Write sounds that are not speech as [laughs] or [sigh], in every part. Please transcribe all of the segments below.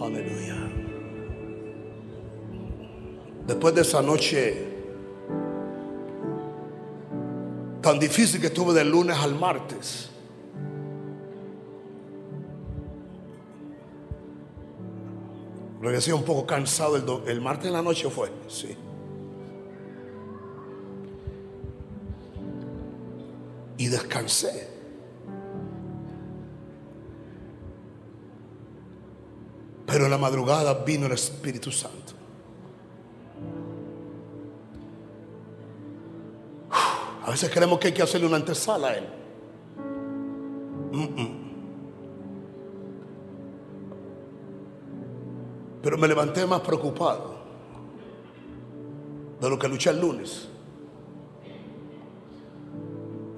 Aleluya. Después de esa noche tan difícil que tuve del lunes al martes, regresé un poco cansado. El, el martes en la noche fue, sí. Y descansé. Pero en la madrugada vino el Espíritu Santo. A veces creemos que hay que hacerle una antesala a Él. Pero me levanté más preocupado de lo que luché el lunes.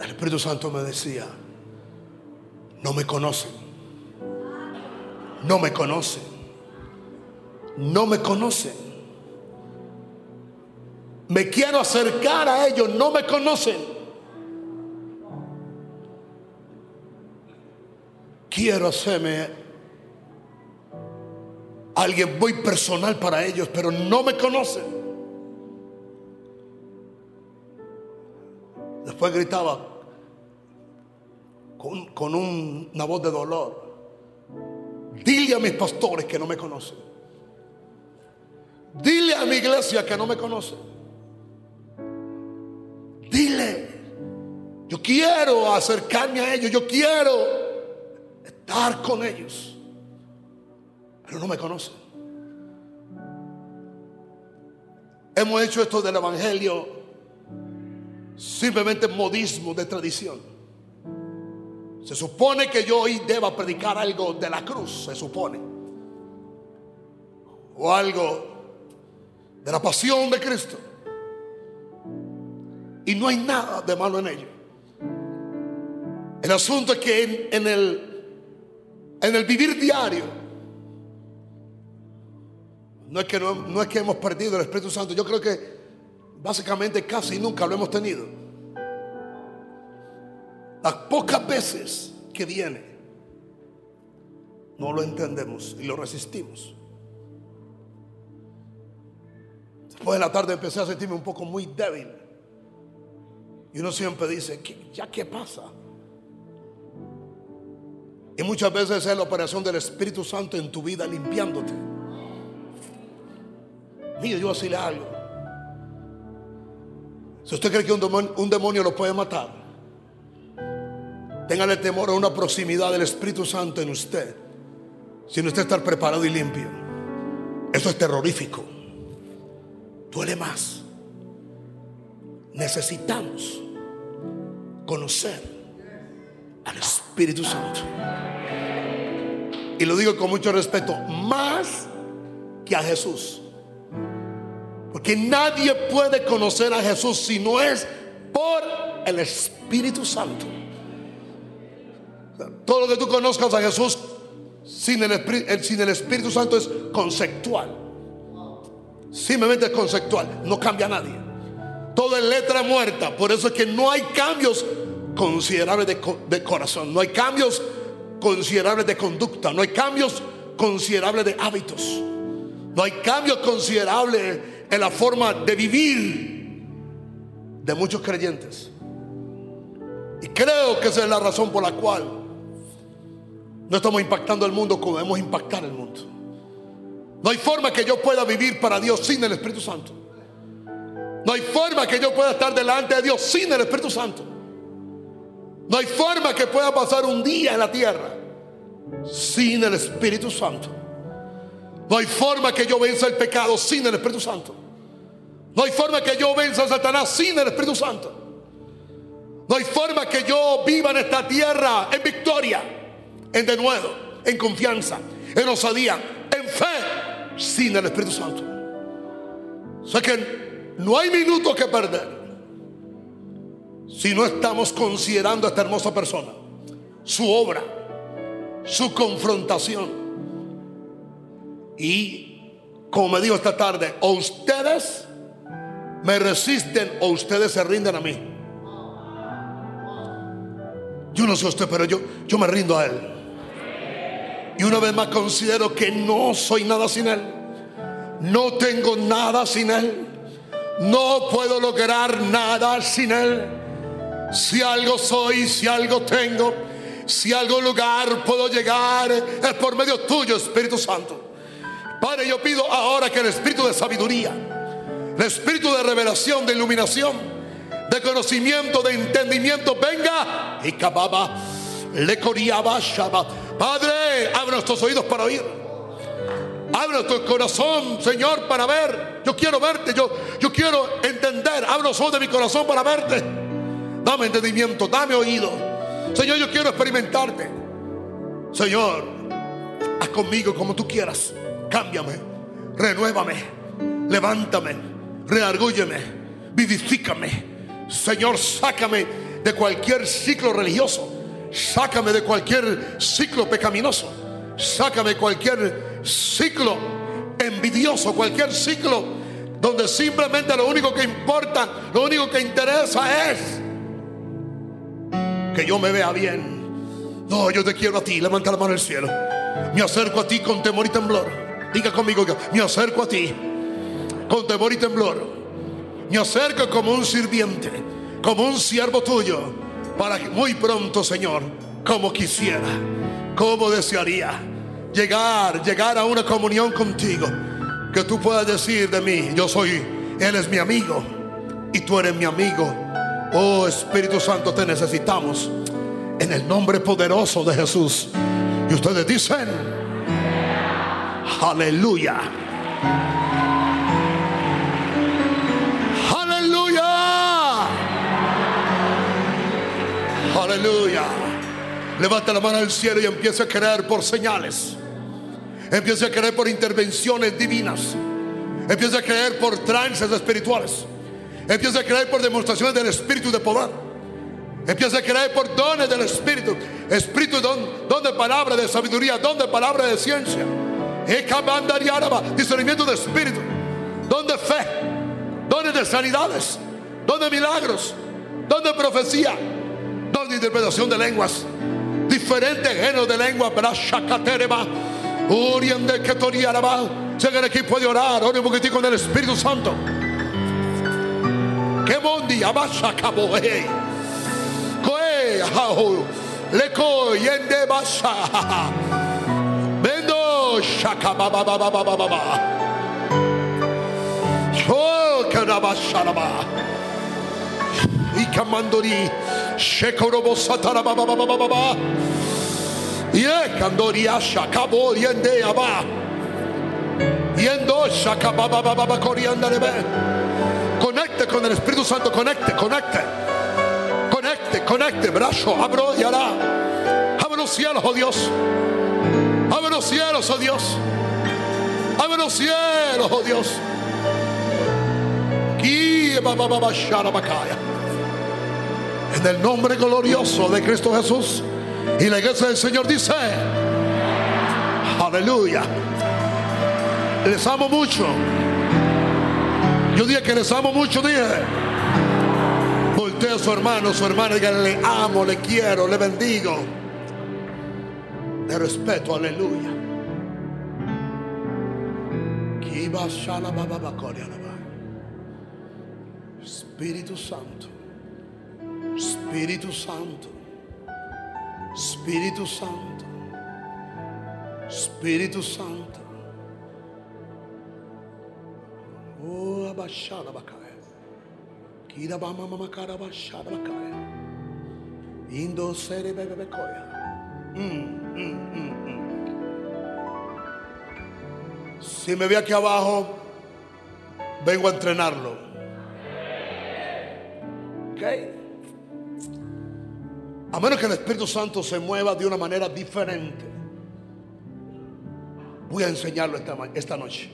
El Espíritu Santo me decía, no me conocen, no me conocen, no me conocen. Me quiero acercar a ellos, no me conocen. Quiero hacerme alguien muy personal para ellos, pero no me conocen. Después gritaba con, un- una voz de dolor. Dile a mis pastores que no me conocen. Dile a mi iglesia que no me conocen. Dile, yo quiero acercarme a ellos, yo quiero estar con ellos, pero no me conocen. Hemos hecho esto del Evangelio simplemente modismo de tradición. Se supone que yo hoy deba predicar algo de la cruz, se supone. O algo de la pasión de Cristo. Y no hay nada de malo en ello. El asunto es que en, el, en el vivir diario, no es, que no, no es que hemos perdido el Espíritu Santo, yo creo que básicamente casi nunca lo hemos tenido. Las pocas veces que viene, no lo entendemos y lo resistimos. Después de la tarde empecé a sentirme un poco muy débil. Y uno siempre dice, "¿Qué- ¿ya qué pasa? Y muchas veces es la operación del Espíritu Santo en tu vida limpiándote. Mire, yo voy a decirle algo. Si usted cree que un demonio, un demonio lo puede matar, téngale temor a una proximidad del Espíritu Santo en usted, sin usted estar preparado y limpio. Eso es terrorífico. Duele más. Necesitamos conocer al Espíritu Santo. Y lo digo con mucho respeto, más que a Jesús. Porque nadie puede conocer a Jesús si no es por el Espíritu Santo. Todo lo que tú conozcas a Jesús sin el, el- sin el Espíritu Santo es conceptual. Simplemente es conceptual, no cambia nadie. Todo es letra muerta. Por eso es que no hay cambios considerables de, de corazón. No hay cambios considerables de conducta. No hay cambios considerables de hábitos. No hay cambios considerables en la forma de vivir de muchos creyentes. Y creo que esa es la razón por la cual no estamos impactando el mundo como debemos impactar el mundo. No hay forma que yo pueda vivir para Dios sin el Espíritu Santo. No hay forma que yo pueda estar delante de Dios sin el Espíritu Santo. No hay forma que pueda pasar un día en la tierra sin el Espíritu Santo. No hay forma que yo venza el pecado sin el Espíritu Santo. No hay forma que yo venza a Satanás sin el Espíritu Santo. No hay forma que yo viva en esta tierra en victoria, en denuedo, en confianza, en osadía, en fe, sin el Espíritu Santo. O sea que no hay minuto que perder si no estamos considerando a esta hermosa persona, su obra, su confrontación. Y como me dijo esta tarde, o ustedes me resisten o ustedes se rinden a mí. Yo no sé usted, pero yo, yo me rindo a él. Y una vez más considero que no soy nada sin Él. No tengo nada sin Él. No puedo lograr nada sin Él. Si algo soy, si algo tengo, si algo lugar puedo llegar, es por medio tuyo, Espíritu Santo. Padre, yo pido ahora que el espíritu de sabiduría, el espíritu de revelación, de iluminación, de conocimiento, de entendimiento venga y cababa, le Padre, abre nuestros oídos para oír. Abre tu corazón, Señor, para ver. Yo quiero verte, yo, yo quiero entender. Abre los ojos de mi corazón para verte. Dame entendimiento, dame oído. Señor, yo quiero experimentarte. Señor, haz conmigo como tú quieras. Cámbiame, renuévame, levántame, reargúyeme, vivifícame. Señor, sácame de cualquier ciclo religioso. Sácame de cualquier ciclo pecaminoso. Sácame cualquier ciclo envidioso, cualquier ciclo donde simplemente lo único que importa, lo único que interesa es que yo me vea bien. No, yo te quiero a ti. Levanta la mano al cielo. Me acerco a ti con temor y temblor. Diga conmigo, me acerco a ti con temor y temblor. Me acerco como un sirviente, como un siervo tuyo, para que muy pronto, Señor, como quisiera, como desearía, llegar, llegar a una comunión contigo, que tú puedas decir de mí, yo soy, Él es mi amigo y tú eres mi amigo. Oh Espíritu Santo, te necesitamos en el nombre poderoso de Jesús. Y ustedes dicen, Aleluya. Aleluya. Levanta la mano al cielo y empieza a creer por señales. Empieza a creer por intervenciones divinas. Empieza a creer por trances espirituales. Empieza a creer por demostraciones del Espíritu de poder. Empieza a creer por dones del Espíritu. Espíritu, don, don de palabra de sabiduría, don de palabra de ciencia. Discernimiento de espíritu. Donde fe. Donde de sanidades. Donde milagros. Donde profecía. Donde interpretación de lenguas. Diferentes géneros de lengua. Urien de. Si alguien aquí puede orar, ore un poquitico con el Espíritu Santo. Que bondi abasha cabo. Coe, leco, yende basha. Shaka baba baba baba baba. Oh. Ikamandori shekorobo satara baba baba baba baba. Ye kandori asha kabo yende. Yendo baba baba baba. Conecte con el Espíritu Santo, conecte, conecte. Conecte, conecte, brazo, abro y hará. Abre los cielos, oh Dios. Abre los cielos, oh Dios. Abre los cielos, oh Dios. En el nombre glorioso de Cristo Jesús. Y la iglesia del Señor dice, aleluya. Les amo mucho. Yo dije que les amo mucho, dije. Voltea a su hermano, su hermana, diga, le amo, le quiero, le bendigo de respeto, aleluya. Espíritu Santo, Espíritu Santo, Espíritu Santo, Espíritu Santo. Oh, abashada bakaya. Kira bama mama kara bashada bakaya. Indo sere bebe bekoya. Si me ve aquí abajo, vengo a entrenarlo. ¿Ok? A menos que el Espíritu Santo se mueva de una manera diferente. Voy a enseñarlo esta, esta noche.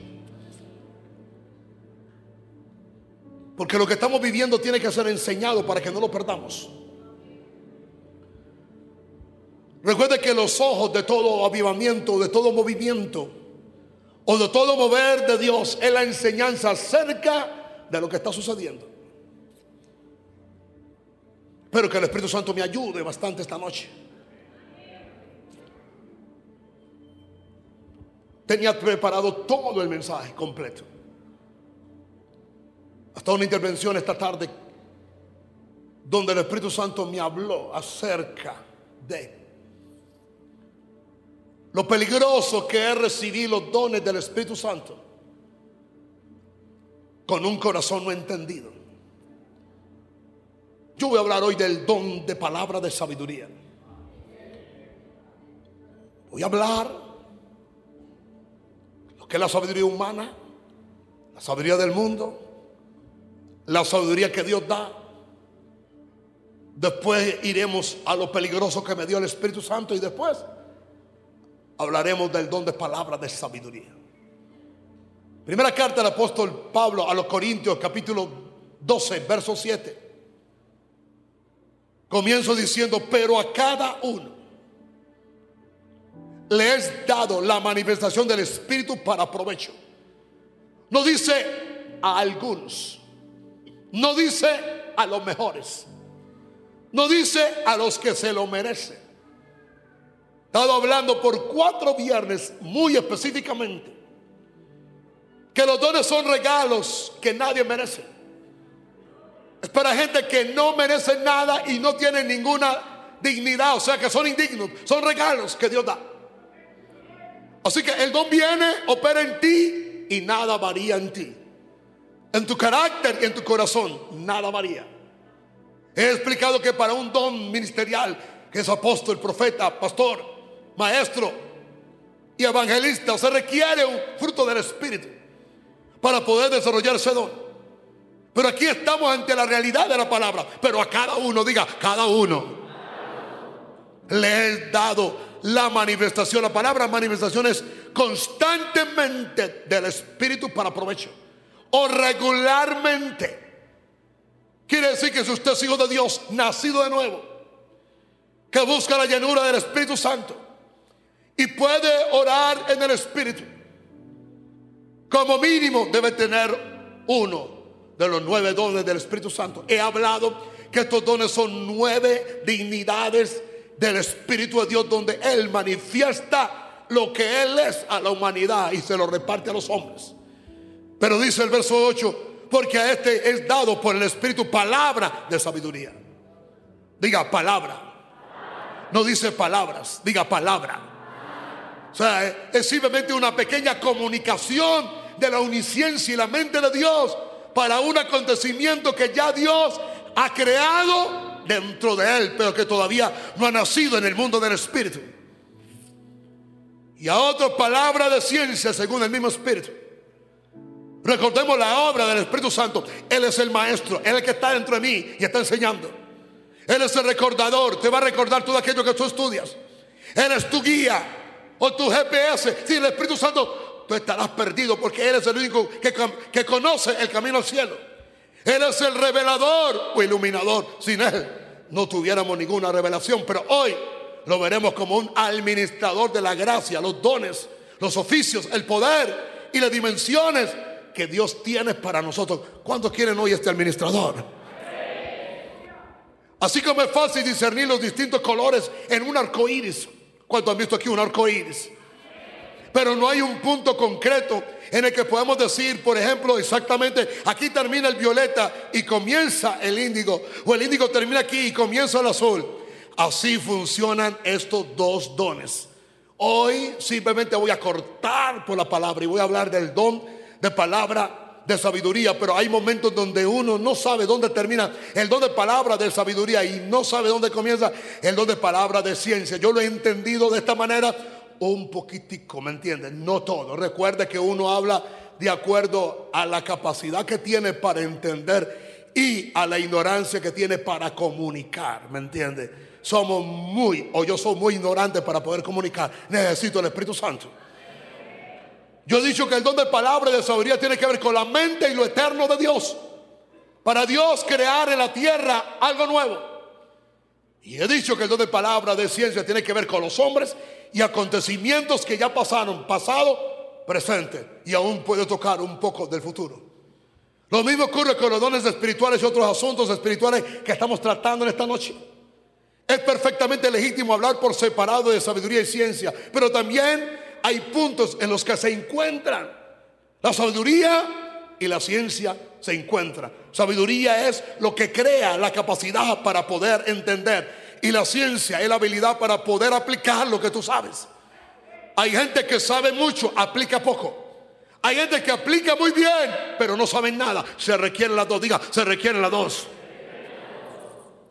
Porque lo que estamos viviendo tiene que ser enseñado para que no lo perdamos. Recuerde que los ojos de todo avivamiento, de todo movimiento o de todo mover de Dios es la enseñanza acerca de lo que está sucediendo. Pero que el Espíritu Santo me ayude bastante esta noche. tenía preparado todo el mensaje completo. Hasta una intervención esta tarde donde el Espíritu Santo me habló acerca de lo peligroso que es recibir los dones del Espíritu Santo con un corazón no entendido. Yo voy a hablar hoy del don de palabra de sabiduría. Voy a hablar lo que es la sabiduría humana, la sabiduría del mundo, la sabiduría que Dios da. Después iremos a lo peligroso que me dio el Espíritu Santo y después hablaremos del don de palabra de sabiduría. Primera carta del apóstol Pablo a los Corintios, capítulo 12, verso 7. Comienzo diciendo, pero a cada uno le es dado la manifestación del Espíritu para provecho. No dice a algunos, no dice a los mejores, no dice a los que se lo merecen. Estado hablando por cuatro viernes muy específicamente que los dones son regalos que nadie merece. Es para gente que no merece nada y no tiene ninguna dignidad, o sea que son indignos, son regalos que Dios da. Así que el don viene, opera en ti y nada varía en ti. En tu carácter y en tu corazón, nada varía. He explicado que para un don ministerial, que es apóstol, profeta, pastor, maestro y evangelista, se requiere un fruto del Espíritu para poder desarrollar ese don. Pero aquí estamos ante la realidad de la palabra. Pero a cada uno, diga, cada uno le he dado la manifestación. La palabra manifestación es constantemente del Espíritu para provecho. O regularmente. Quiere decir que si usted es hijo de Dios, nacido de nuevo, que busca la llenura del Espíritu Santo y puede orar en el Espíritu, como mínimo debe tener uno de los nueve dones del Espíritu Santo. He hablado que estos dones son nueve dignidades del Espíritu de Dios donde Él manifiesta lo que Él es a la humanidad y se lo reparte a los hombres. Pero dice el verso 8, porque a este es dado por el Espíritu palabra de sabiduría. Diga palabra. No dice palabras, diga palabra. O sea, es simplemente una pequeña comunicación de la uniciencia y la mente de Dios para un acontecimiento que ya Dios ha creado dentro de él, pero que todavía no ha nacido en el mundo del Espíritu. Y a otra palabra de ciencia según el mismo Espíritu. Recordemos la obra del Espíritu Santo. Él es el maestro, Él es el que está dentro de mí y está enseñando. Él es el recordador, te va a recordar todo aquello que tú estudias. Él es tu guía o tu GPS. Si el Espíritu Santo, tú estarás perdido porque Él es el único que, que conoce el camino al cielo. Él es el revelador o iluminador. Sin Él no tuviéramos ninguna revelación. Pero hoy lo veremos como un administrador de la gracia, los dones, los oficios, el poder y las dimensiones que Dios tiene para nosotros. ¿Cuántos quieren hoy este administrador? Así como es fácil discernir los distintos colores en un arco iris. ¿Cuántos han visto aquí un arco iris? Pero no hay un punto concreto en el que podemos decir, por ejemplo, exactamente, aquí termina el violeta y comienza el índigo, o el índigo termina aquí y comienza el azul. Así funcionan estos dos dones. Hoy simplemente voy a cortar por la palabra y voy a hablar del don de palabra de sabiduría, pero hay momentos donde uno no sabe dónde termina el don de palabra de sabiduría y no sabe dónde comienza el don de palabra de ciencia. Yo lo he entendido de esta manera un poquitico, ¿me entienden? No todo. Recuerde que uno habla de acuerdo a la capacidad que tiene para entender y a la ignorancia que tiene para comunicar, ¿me entiende? Somos muy, o yo soy muy ignorante para poder comunicar. Necesito el Espíritu Santo. Yo he dicho que el don de palabra y de sabiduría tiene que ver con la mente y lo eterno de Dios. Para Dios crear en la tierra algo nuevo. Y he dicho que el don de palabra de ciencia tiene que ver con los hombres y acontecimientos que ya pasaron, pasado, presente, y aún puede tocar un poco del futuro. Lo mismo ocurre con los dones espirituales y otros asuntos espirituales que estamos tratando en esta noche. Es perfectamente legítimo hablar por separado de sabiduría y ciencia, pero también hay puntos en los que se encuentran. La sabiduría y la ciencia se encuentran. Sabiduría es lo que crea la capacidad para poder entender. Y la ciencia es la habilidad para poder aplicar lo que tú sabes. Hay gente que sabe mucho, aplica poco. Hay gente que aplica muy bien, pero no saben nada. Se requieren las dos. Diga, se requieren las dos.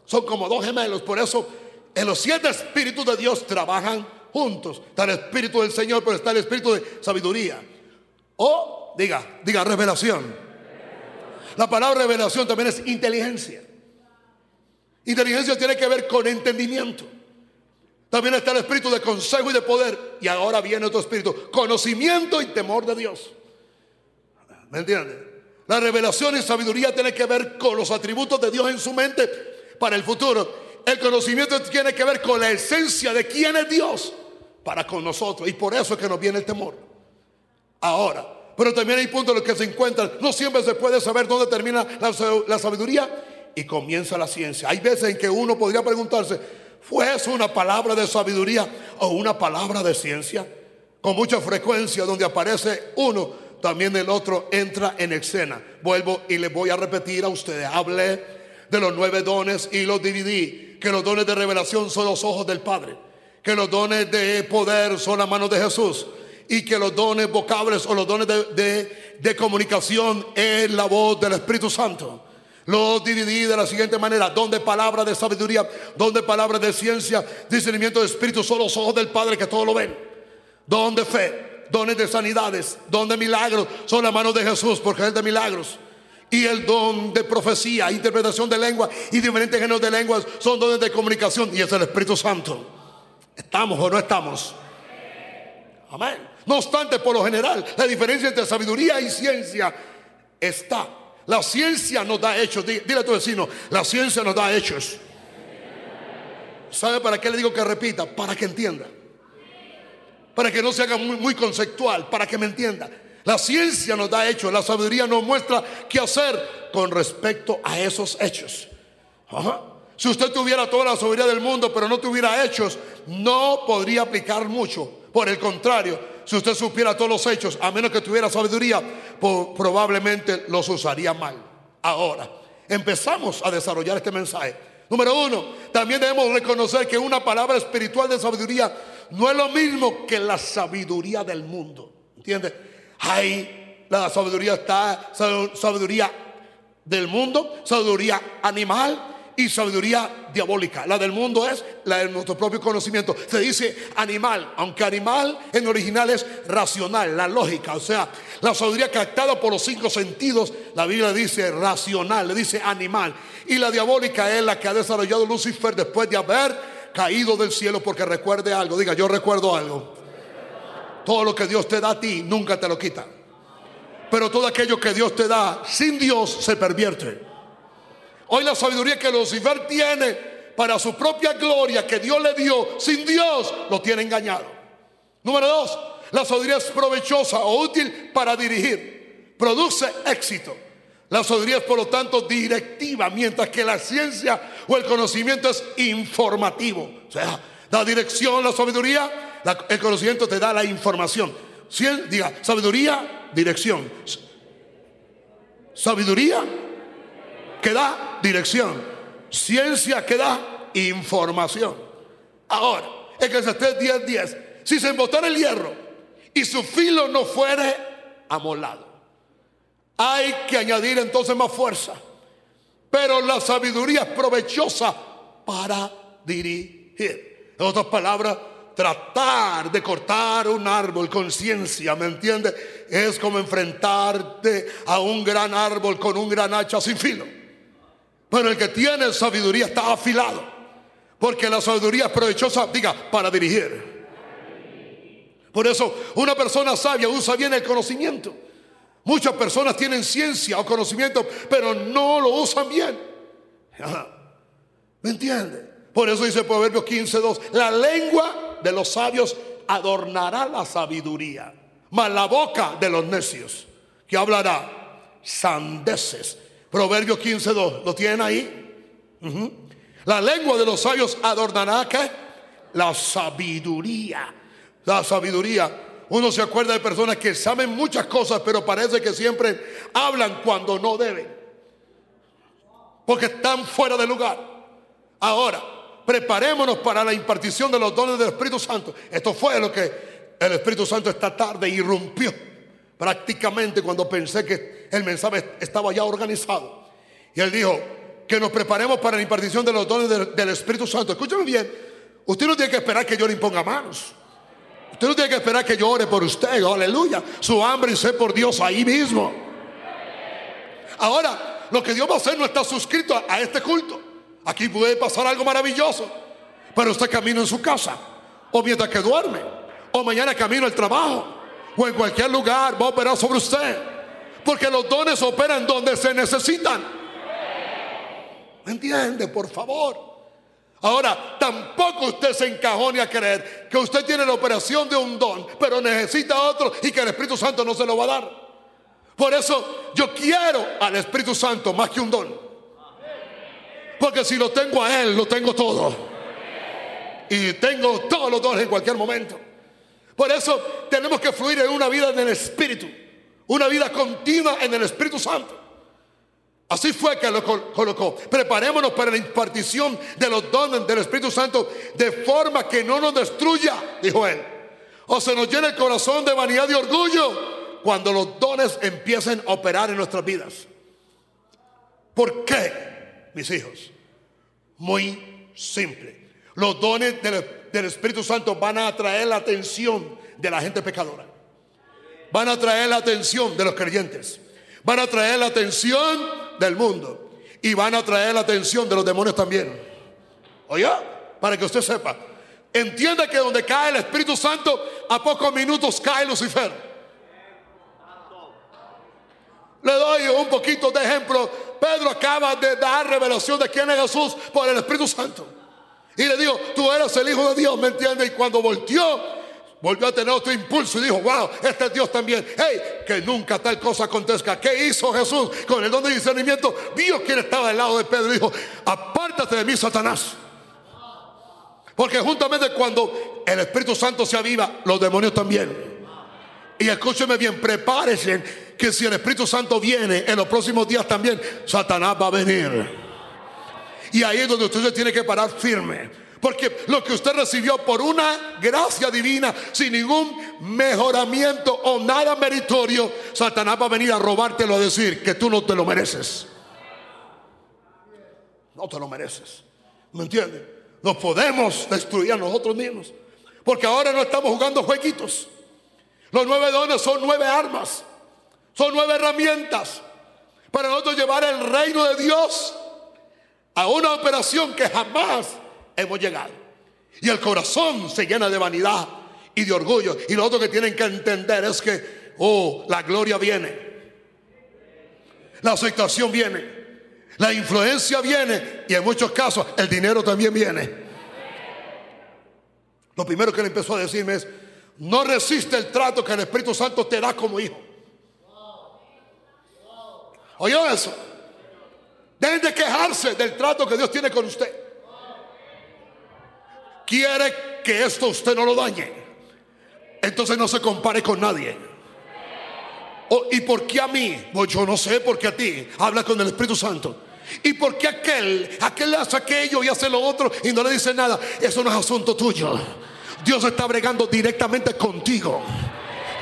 Son como dos gemelos. Por eso en los siete espíritus de Dios trabajan juntos. Está el espíritu del Señor, pero está el espíritu de sabiduría. O, diga, diga, revelación. La palabra revelación también es inteligencia. Inteligencia tiene que ver con entendimiento. También está el espíritu de consejo y de poder. Y ahora viene otro espíritu, conocimiento y temor de Dios. ¿Me entiendes? La revelación y sabiduría tiene que ver con los atributos de Dios en su mente para el futuro. El conocimiento tiene que ver con la esencia de quién es Dios para con nosotros. Y por eso es que nos viene el temor. Ahora, pero también hay puntos en los que se encuentran. No siempre se puede saber dónde termina la, sabiduría y comienza la ciencia. Hay veces en que uno podría preguntarse, ¿fue eso una palabra de sabiduría o una palabra de ciencia? Con mucha frecuencia donde aparece uno, también el otro entra en escena. Vuelvo y le voy a repetir a ustedes, hablé de los nueve dones y los dividí, que los dones de revelación son los ojos del Padre, que los dones de poder son las manos de Jesús y que los dones vocables o los dones de, de, comunicación es la voz del Espíritu Santo. Los dividí de la siguiente manera: donde palabra de sabiduría, donde palabra de ciencia, discernimiento de espíritu son los ojos del Padre que todo lo ven. Donde fe, dones de sanidades, donde milagros son las manos de Jesús porque es de milagros. Y el don de profecía, interpretación de lengua y diferentes géneros de lenguas son dones de comunicación y es el Espíritu Santo. ¿Estamos o no estamos? Amén. No obstante, por lo general, la diferencia entre sabiduría y ciencia está. La ciencia nos da hechos. Dile a tu vecino, la ciencia nos da hechos. ¿Sabe para qué le digo que repita? Para que entienda. Para que no se haga muy, conceptual, para que me entienda. La ciencia nos da hechos, la sabiduría nos muestra qué hacer con respecto a esos hechos. Si usted tuviera toda la sabiduría del mundo, pero no tuviera hechos, no podría aplicar mucho. Por el contrario, si usted supiera todos los hechos, a menos que tuviera sabiduría, probablemente los usaría mal. Ahora, empezamos a desarrollar este mensaje. Número uno, también debemos reconocer que una palabra espiritual de sabiduría no es lo mismo que la sabiduría del mundo. ¿Entiende? Hay la sabiduría está, sabiduría del mundo, sabiduría animal y sabiduría diabólica. La del mundo es la de nuestro propio conocimiento. Se dice animal, aunque animal en original es racional, la lógica. O sea, la sabiduría captada por los cinco sentidos, la Biblia dice racional, le dice animal. Y la diabólica es la que ha desarrollado Lucifer después de haber caído del cielo. Porque recuerde algo, diga, yo recuerdo algo. Todo lo que Dios te da a ti nunca te lo quita. Pero todo aquello que Dios te da sin Dios se pervierte. Hoy la sabiduría que Lucifer tiene para su propia gloria que Dios le dio sin Dios lo tiene engañado. Número dos, la sabiduría es provechosa o útil para dirigir. Produce éxito. La sabiduría es por lo tanto directiva, mientras que la ciencia o el conocimiento es informativo. O sea, la dirección, la sabiduría el conocimiento te da la información. diga, sabiduría, dirección. Sabiduría que da dirección. Ciencia que da información. Ahora, en que 10, 10. Si se embotara el hierro y su filo no fuere amolado, hay que añadir entonces más fuerza. Pero la sabiduría es provechosa para dirigir. En otras palabras, tratar de cortar un árbol con ciencia, ¿me entiende? Es como enfrentarte a un gran árbol con un gran hacha sin filo. Pero el que tiene sabiduría está afilado. Porque la sabiduría es provechosa, diga, para dirigir. Por eso una persona sabia usa bien el conocimiento. Muchas personas tienen ciencia o conocimiento, pero no lo usan bien. ¿Me entiende? Por eso dice Proverbios 15:2, la lengua de los sabios adornará la sabiduría, mas la boca de los necios, que hablará sandeces. Proverbios 15.2, ¿lo tienen ahí? La lengua de los sabios adornará ¿qué? La sabiduría. La sabiduría. Uno se acuerda de personas que saben muchas cosas, pero parece que siempre hablan cuando no deben. Porque están fuera de lugar. Ahora, preparémonos para la impartición de los dones del Espíritu Santo. Esto fue lo que el Espíritu Santo esta tarde irrumpió prácticamente cuando pensé que el mensaje estaba ya organizado. Y él dijo que nos preparemos para la impartición de los dones del, Espíritu Santo. Escúchame bien, usted no tiene que esperar que yo le imponga manos. Usted no tiene que esperar que yo ore por usted, aleluya. Su hambre y sed por Dios ahí mismo. Ahora, lo que Dios va a hacer no está suscrito a este culto. Aquí puede pasar algo maravilloso. Pero usted camina en su casa, o mientras que duerme, o mañana camino al trabajo, o en cualquier lugar va a operar sobre usted. Porque los dones operan donde se necesitan. ¿Me entiende? Por favor. Ahora, tampoco usted se encajone a creer que usted tiene la operación de un don, pero necesita otro y que el Espíritu Santo no se lo va a dar. Por eso yo quiero al Espíritu Santo más que un don. Porque si lo tengo a Él, lo tengo todo. Y tengo todos los dones en cualquier momento. Por eso tenemos que fluir en una vida en el Espíritu. Una vida continua en el Espíritu Santo. Así fue que lo colocó. Preparémonos para la impartición de los dones del Espíritu Santo de forma que no nos destruya, dijo él. O se nos llene el corazón de vanidad y orgullo cuando los dones empiecen a operar en nuestras vidas. ¿Por qué, mis hijos? Muy simple. Los dones del, Espíritu Santo van a atraer la atención de la gente pecadora. Van a atraer la atención de los creyentes. Van a atraer la atención del mundo. Y van a traer la atención de los demonios también. Oye, para que usted sepa. Entienda que donde cae el Espíritu Santo, a pocos minutos cae Lucifer. Le doy un poquito de ejemplo. Pedro acaba de dar revelación de quién es Jesús por el Espíritu Santo. Y le digo, tú eres el Hijo de Dios, ¿me entiendes? Y cuando volteó, volvió a tener otro impulso y dijo, wow, este es Dios también. Hey, que nunca tal cosa acontezca. ¿Qué hizo Jesús con el don de discernimiento? Vio quién estaba al lado de Pedro dijo, apártate de mí, Satanás. Porque juntamente cuando el Espíritu Santo se aviva, los demonios también. Y escúcheme bien, prepárense que si el Espíritu Santo viene en los próximos días también, Satanás va a venir. Y ahí es donde usted se tiene que parar firme. Porque lo que usted recibió por una gracia divina, sin ningún mejoramiento o nada meritorio, Satanás va a venir a robártelo a decir que tú no te lo mereces. No te lo mereces. ¿Me entiendes? Nos podemos destruir a nosotros mismos. Porque ahora no estamos jugando jueguitos. Los nueve dones son nueve armas. Son nueve herramientas para nosotros llevar el reino de Dios a una operación que jamás hemos llegado. Y el corazón se llena de vanidad y de orgullo. Y lo otro que tienen que entender es que, oh, la gloria viene. La aceptación viene. La influencia viene. Y en muchos casos el dinero también viene. Lo primero que le empezó a decirme es, no resiste el trato que el Espíritu Santo te da como hijo. ¿Oyó eso? Dejen de quejarse del trato que Dios tiene con usted quiere que esto usted no lo dañe. Entonces no se compare con nadie. ¿Y por qué a mí? Pues yo no sé por qué a ti. Habla con el Espíritu Santo. ¿Y por qué aquel? Aquel hace aquello y hace lo otro y no le dice nada. Eso no es asunto tuyo. Dios está bregando directamente contigo.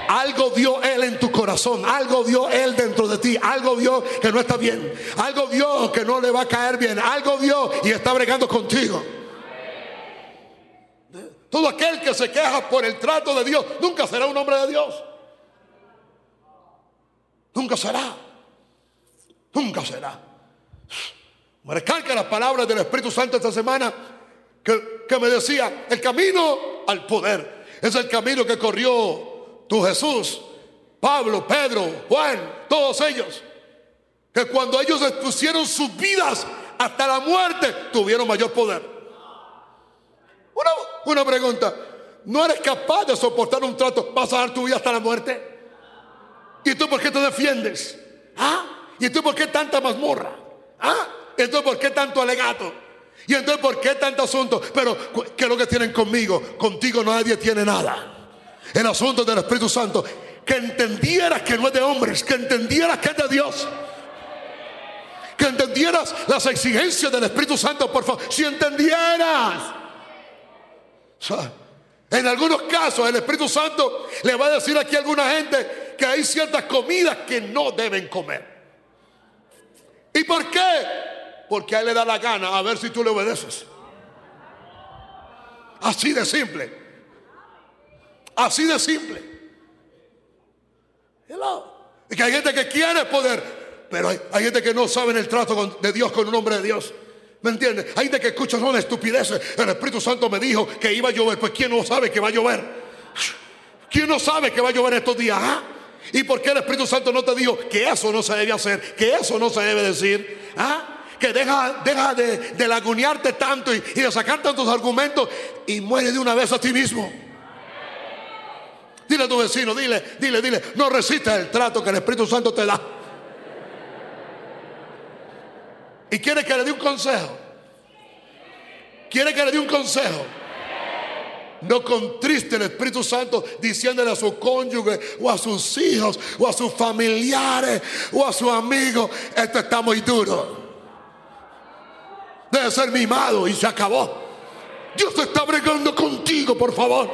Algo vio Él en tu corazón, algo vio Él dentro de ti, algo vio que no está bien, algo vio que no le va a caer bien, algo vio y está bregando contigo. Todo aquel que se queja por el trato de Dios nunca será un hombre de Dios. Nunca será. Nunca será. Me recalca las palabras del Espíritu Santo esta semana que, que me decía, el camino al poder es el camino que corrió tu Jesús, Pablo, Pedro, Juan, todos ellos. Que cuando ellos expusieron sus vidas hasta la muerte, tuvieron mayor poder. Una, pregunta. ¿No eres capaz de soportar un trato? ¿Vas a dar tu vida hasta la muerte? ¿Y tú por qué te defiendes? ¿Ah? ¿Y tú por qué tanta mazmorra? ¿Ah? ¿Y entonces por qué tanto alegato? ¿Y entonces por qué tanto asunto? Pero, ¿qué es lo que tienen conmigo? Contigo nadie tiene nada. El asunto del Espíritu Santo. Que entendieras que no es de hombres, que entendieras que es de Dios. Que entendieras las exigencias del Espíritu Santo, por favor. Si entendieras. En algunos casos el Espíritu Santo le va a decir aquí a alguna gente que hay ciertas comidas que no deben comer. ¿Y por qué? Porque a él le da la gana a ver si tú le obedeces. Así de simple. Así de simple. Y que hay gente que quiere poder, pero hay, gente que no sabe el trato de Dios con un hombre de Dios. ¿Me entiendes? Hay gente que escucha son estupideces. El Espíritu Santo me dijo que iba a llover. Pues ¿quién no sabe que va a llover? ¿Quién no sabe que va a llover estos días? ¿Ah? ¿Y por qué el Espíritu Santo no te dijo que eso no se debe hacer? Que eso no se debe decir. ¿Ah? que deja, deja de, de lagunearte tanto y, y, de sacar tantos argumentos y muere de una vez a ti mismo. Dile a tu vecino, dile, dile, dile, no resistas el trato que el Espíritu Santo te da. Y quiere que le dé un consejo. Quiere que le dé un consejo. No contriste el Espíritu Santo diciéndole a su cónyuge o a sus hijos o a sus familiares o a sus amigos, esto está muy duro. Debe ser mimado y se acabó. Dios está bregando contigo, por favor.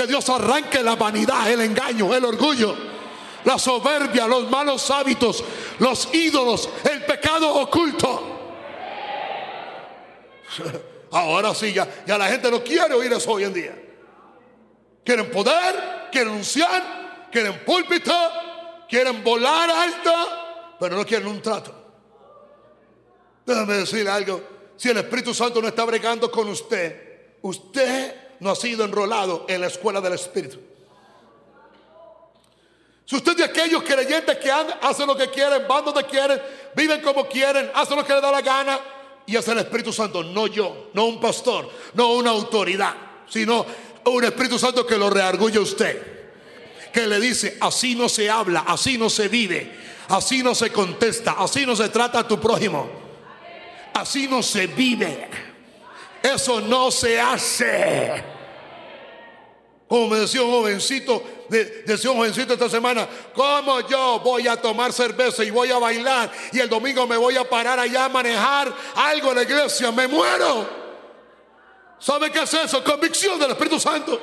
Que Dios arranque la vanidad, el engaño, el orgullo, la soberbia, los malos hábitos, los ídolos, el pecado oculto. [laughs] Ahora sí, ya, ya la gente no quiere oír eso hoy en día. Quieren poder, quieren anunciar, quieren púlpito, quieren volar alto, pero no quieren un trato. Déjame decirle algo. Si el Espíritu Santo no está bregando con usted, usted no ha sido enrolado en la escuela del Espíritu. Si usted de aquellos creyentes que hacen lo que quieren, van donde quieren, viven como quieren, hacen lo que les da la gana, y es el Espíritu Santo, no yo, no un pastor, no una autoridad, sino un Espíritu Santo que lo reargulle a usted, que le dice, así no se habla, así no se vive, así no se contesta, así no se trata a tu prójimo, así no se vive, eso no se hace. Como me decía un jovencito, decía un jovencito esta semana, ¿cómo yo voy a tomar cerveza y voy a bailar y el domingo me voy a parar allá a manejar algo en la iglesia? Me muero. ¿Sabe qué es eso? Convicción del Espíritu Santo.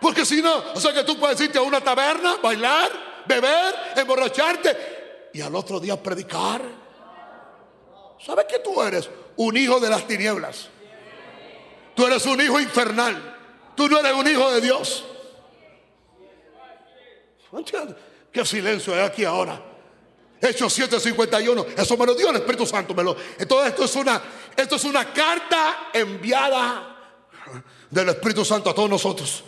Porque si no, o sea que tú puedes irte a una taberna, bailar, beber, emborracharte y al otro día predicar. ¿Sabes qué tú eres? Un hijo de las tinieblas. Tú eres un hijo infernal. Tú no eres un hijo de Dios. ¿Qué silencio hay aquí ahora? Hechos 7:51. Eso me lo dio el Espíritu Santo. Me entonces esto es, una, esto es una carta enviada del Espíritu Santo a todos nosotros.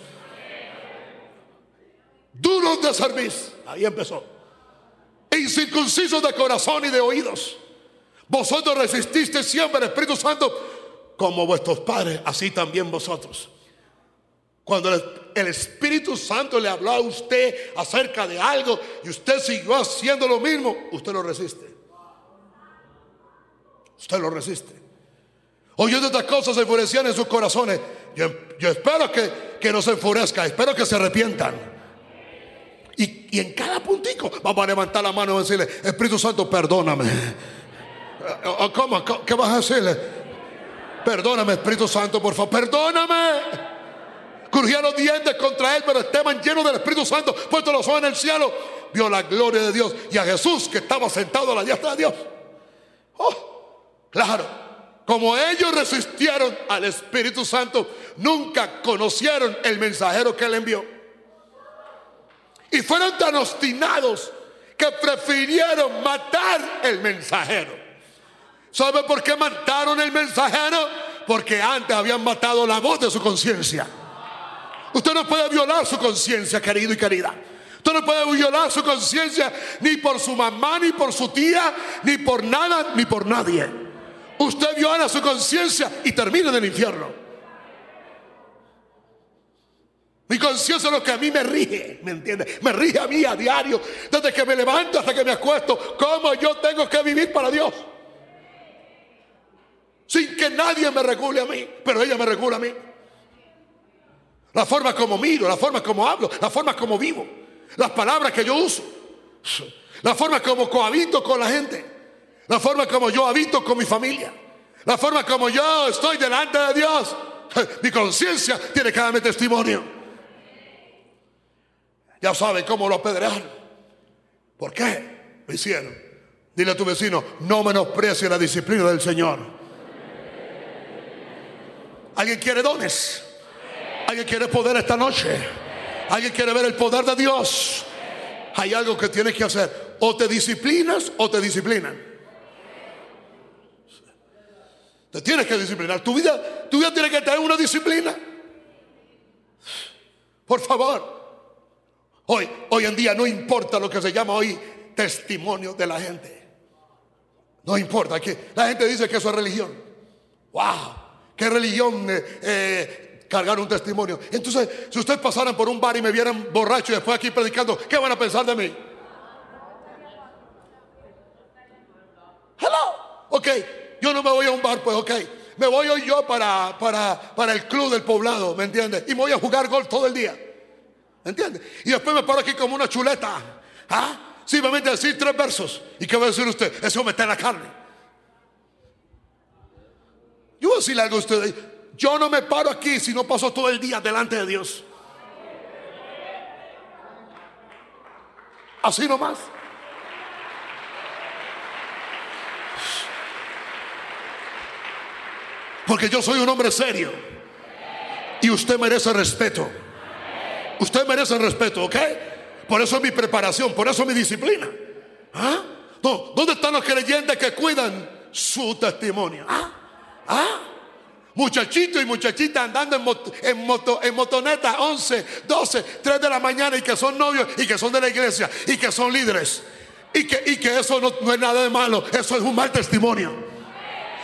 Duros de servicio. Ahí empezó. Incircuncisos de corazón y de oídos. Vosotros resististe siempre el Espíritu Santo como vuestros padres, así también vosotros. Cuando el Espíritu Santo le habló a usted acerca de algo y usted siguió haciendo lo mismo, usted lo resiste. Usted lo resiste. Oyendo estas cosas se enfurecían en sus corazones. Yo, espero que, que, no se enfurezca, espero que se arrepientan. Y, en cada puntico vamos a levantar la mano y decirle, Espíritu Santo, perdóname. ¿Cómo? ¿Qué vas a decirle? Perdóname, Espíritu Santo, por favor, perdóname. Crujía los dientes contra él, pero Esteban, lleno del Espíritu Santo, puesto los ojos en el cielo, vio la gloria de Dios y a Jesús que estaba sentado a la diestra de Dios. Oh, claro, como ellos resistieron al Espíritu Santo, nunca conocieron el mensajero que él envió. Y fueron tan obstinados que prefirieron matar el mensajero. ¿Sabe por qué mataron el mensajero? Porque antes habían matado la voz de su conciencia. Usted no puede violar su conciencia, querido y querida. Usted no puede violar su conciencia ni por su mamá, ni por su tía, ni por nada, ni por nadie. Usted viola su conciencia y termina en el infierno. Mi conciencia es lo que a mí me rige, ¿me entiende? Me rige a mí a diario, desde que me levanto hasta que me acuesto, cómo yo tengo que vivir para Dios. Sin que nadie me regule a mí, pero ella me regula a mí. La forma como miro, la forma como hablo, la forma como vivo, las palabras que yo uso, la forma como cohabito con la gente, la forma como yo habito con mi familia, la forma como yo estoy delante de Dios. [laughs] Mi conciencia tiene que darme testimonio. Ya saben cómo lo apedrearon. ¿Por qué lo hicieron? Dile a tu vecino, no menosprecie la disciplina del Señor. ¿Alguien quiere dones? ¿Alguien quiere poder esta noche? ¿Alguien quiere ver el poder de Dios? Hay algo que tienes que hacer. O te disciplinas o te disciplinan. Te tienes que disciplinar. Tu vida, tu vida tiene que tener una disciplina. Por favor. Hoy, hoy en día no importa lo que se llama hoy testimonio de la gente. No importa que la gente dice que eso es religión. Wow, qué religión eh, eh, cargar un testimonio. Entonces, si ustedes pasaran por un bar y me vieran borracho y después aquí predicando, ¿qué van a pensar de mí? Hello, ok, yo no me voy a un bar, pues ok. Me voy hoy yo para, para, para el club del poblado, ¿me entiendes? Y me voy a jugar golf todo el día. ¿Me entiendes? Y después me paro aquí como una chuleta. ¿Ah? Simplemente decir tres versos. ¿Y qué va a decir usted? Eso me está en la carne. Yo voy a decirle algo a ustedes. Yo no me paro aquí si no paso todo el día delante de Dios. Así nomás. Porque yo soy un hombre serio. Y usted merece respeto. Usted merece respeto, ¿ok? Por eso es mi preparación, por eso es mi disciplina. ¿Ah? ¿Dónde están los creyentes que cuidan su testimonio? ¿Ah? ¿Ah? Muchachitos y muchachitas andando en, moto, en, motoneta 11, 12, 3 de la mañana y que son novios y que son de la iglesia y que son líderes. Y que, y que eso no, no es nada de malo, eso es un mal testimonio.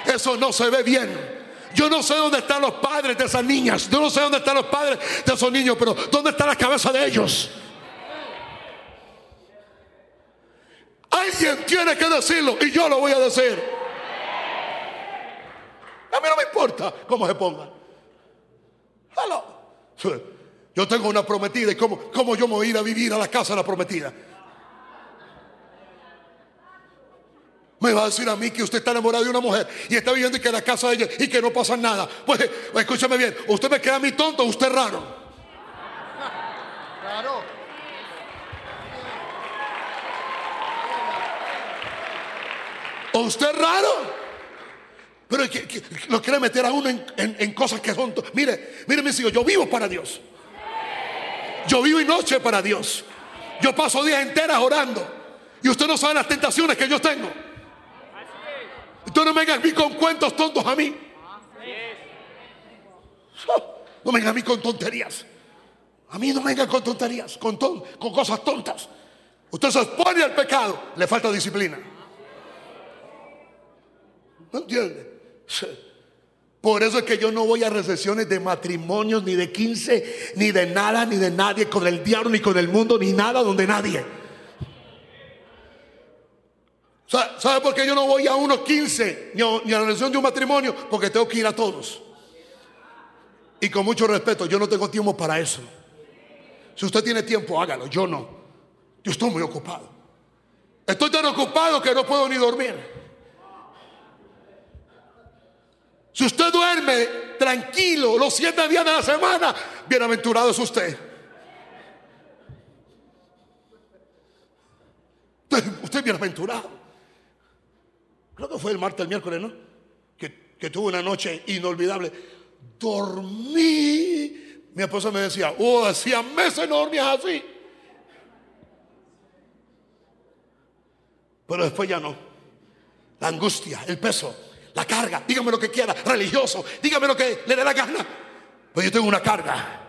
Eso no se ve bien. Yo no sé dónde están los padres de esas niñas. Yo no sé dónde están los padres de esos niños, pero ¿dónde está la cabeza de ellos? Alguien tiene que decirlo y yo lo voy a decir. A mí no me importa cómo se pongan. Yo tengo una prometida y cómo, cómo yo me voy a ir a vivir a la casa de la prometida. Me va a decir a mí que usted está enamorado de una mujer y está viviendo y que la casa de ella y que no pasa nada. Pues, escúchame bien, usted me queda a mí tonto, usted es raro. Claro. ¿O usted es raro? Pero lo quiere meter a uno en, cosas que son. Mire, mire mis hijos, yo vivo para Dios. Yo vivo y noche para Dios. Yo paso días enteras orando. Y usted no sabe las tentaciones que yo tengo. Tú no me vengas a mí con cuentos tontos a mí. No me vengas a mí con tonterías. A mí no me vengan con tonterías, con, con cosas tontas. Usted se expone al pecado, le falta disciplina. ¿No entiende? Por eso es que yo no voy a recesiones de matrimonios, ni de 15, ni de nada, ni de nadie, con el diablo, ni con el mundo, ni nada donde nadie. ¿Sabe por qué yo no voy a unos 15 ni a, la relación de un matrimonio? Porque tengo que ir a todos. Y con mucho respeto, yo no tengo tiempo para eso. Si usted tiene tiempo, hágalo. Yo no. Yo estoy muy ocupado. Estoy tan ocupado que no puedo ni dormir. Si usted duerme tranquilo los siete días de la semana, bienaventurado es usted. Usted, es bienaventurado. Creo que fue el martes, el miércoles, ¿no? Que, que tuve una noche inolvidable. Dormí. Mi esposa me decía, oh, hacía meses no dormías así. Pero después ya no. La angustia, el peso, la carga, dígame lo que quiera, religioso, dígame lo que le dé la gana. Pues yo tengo una carga.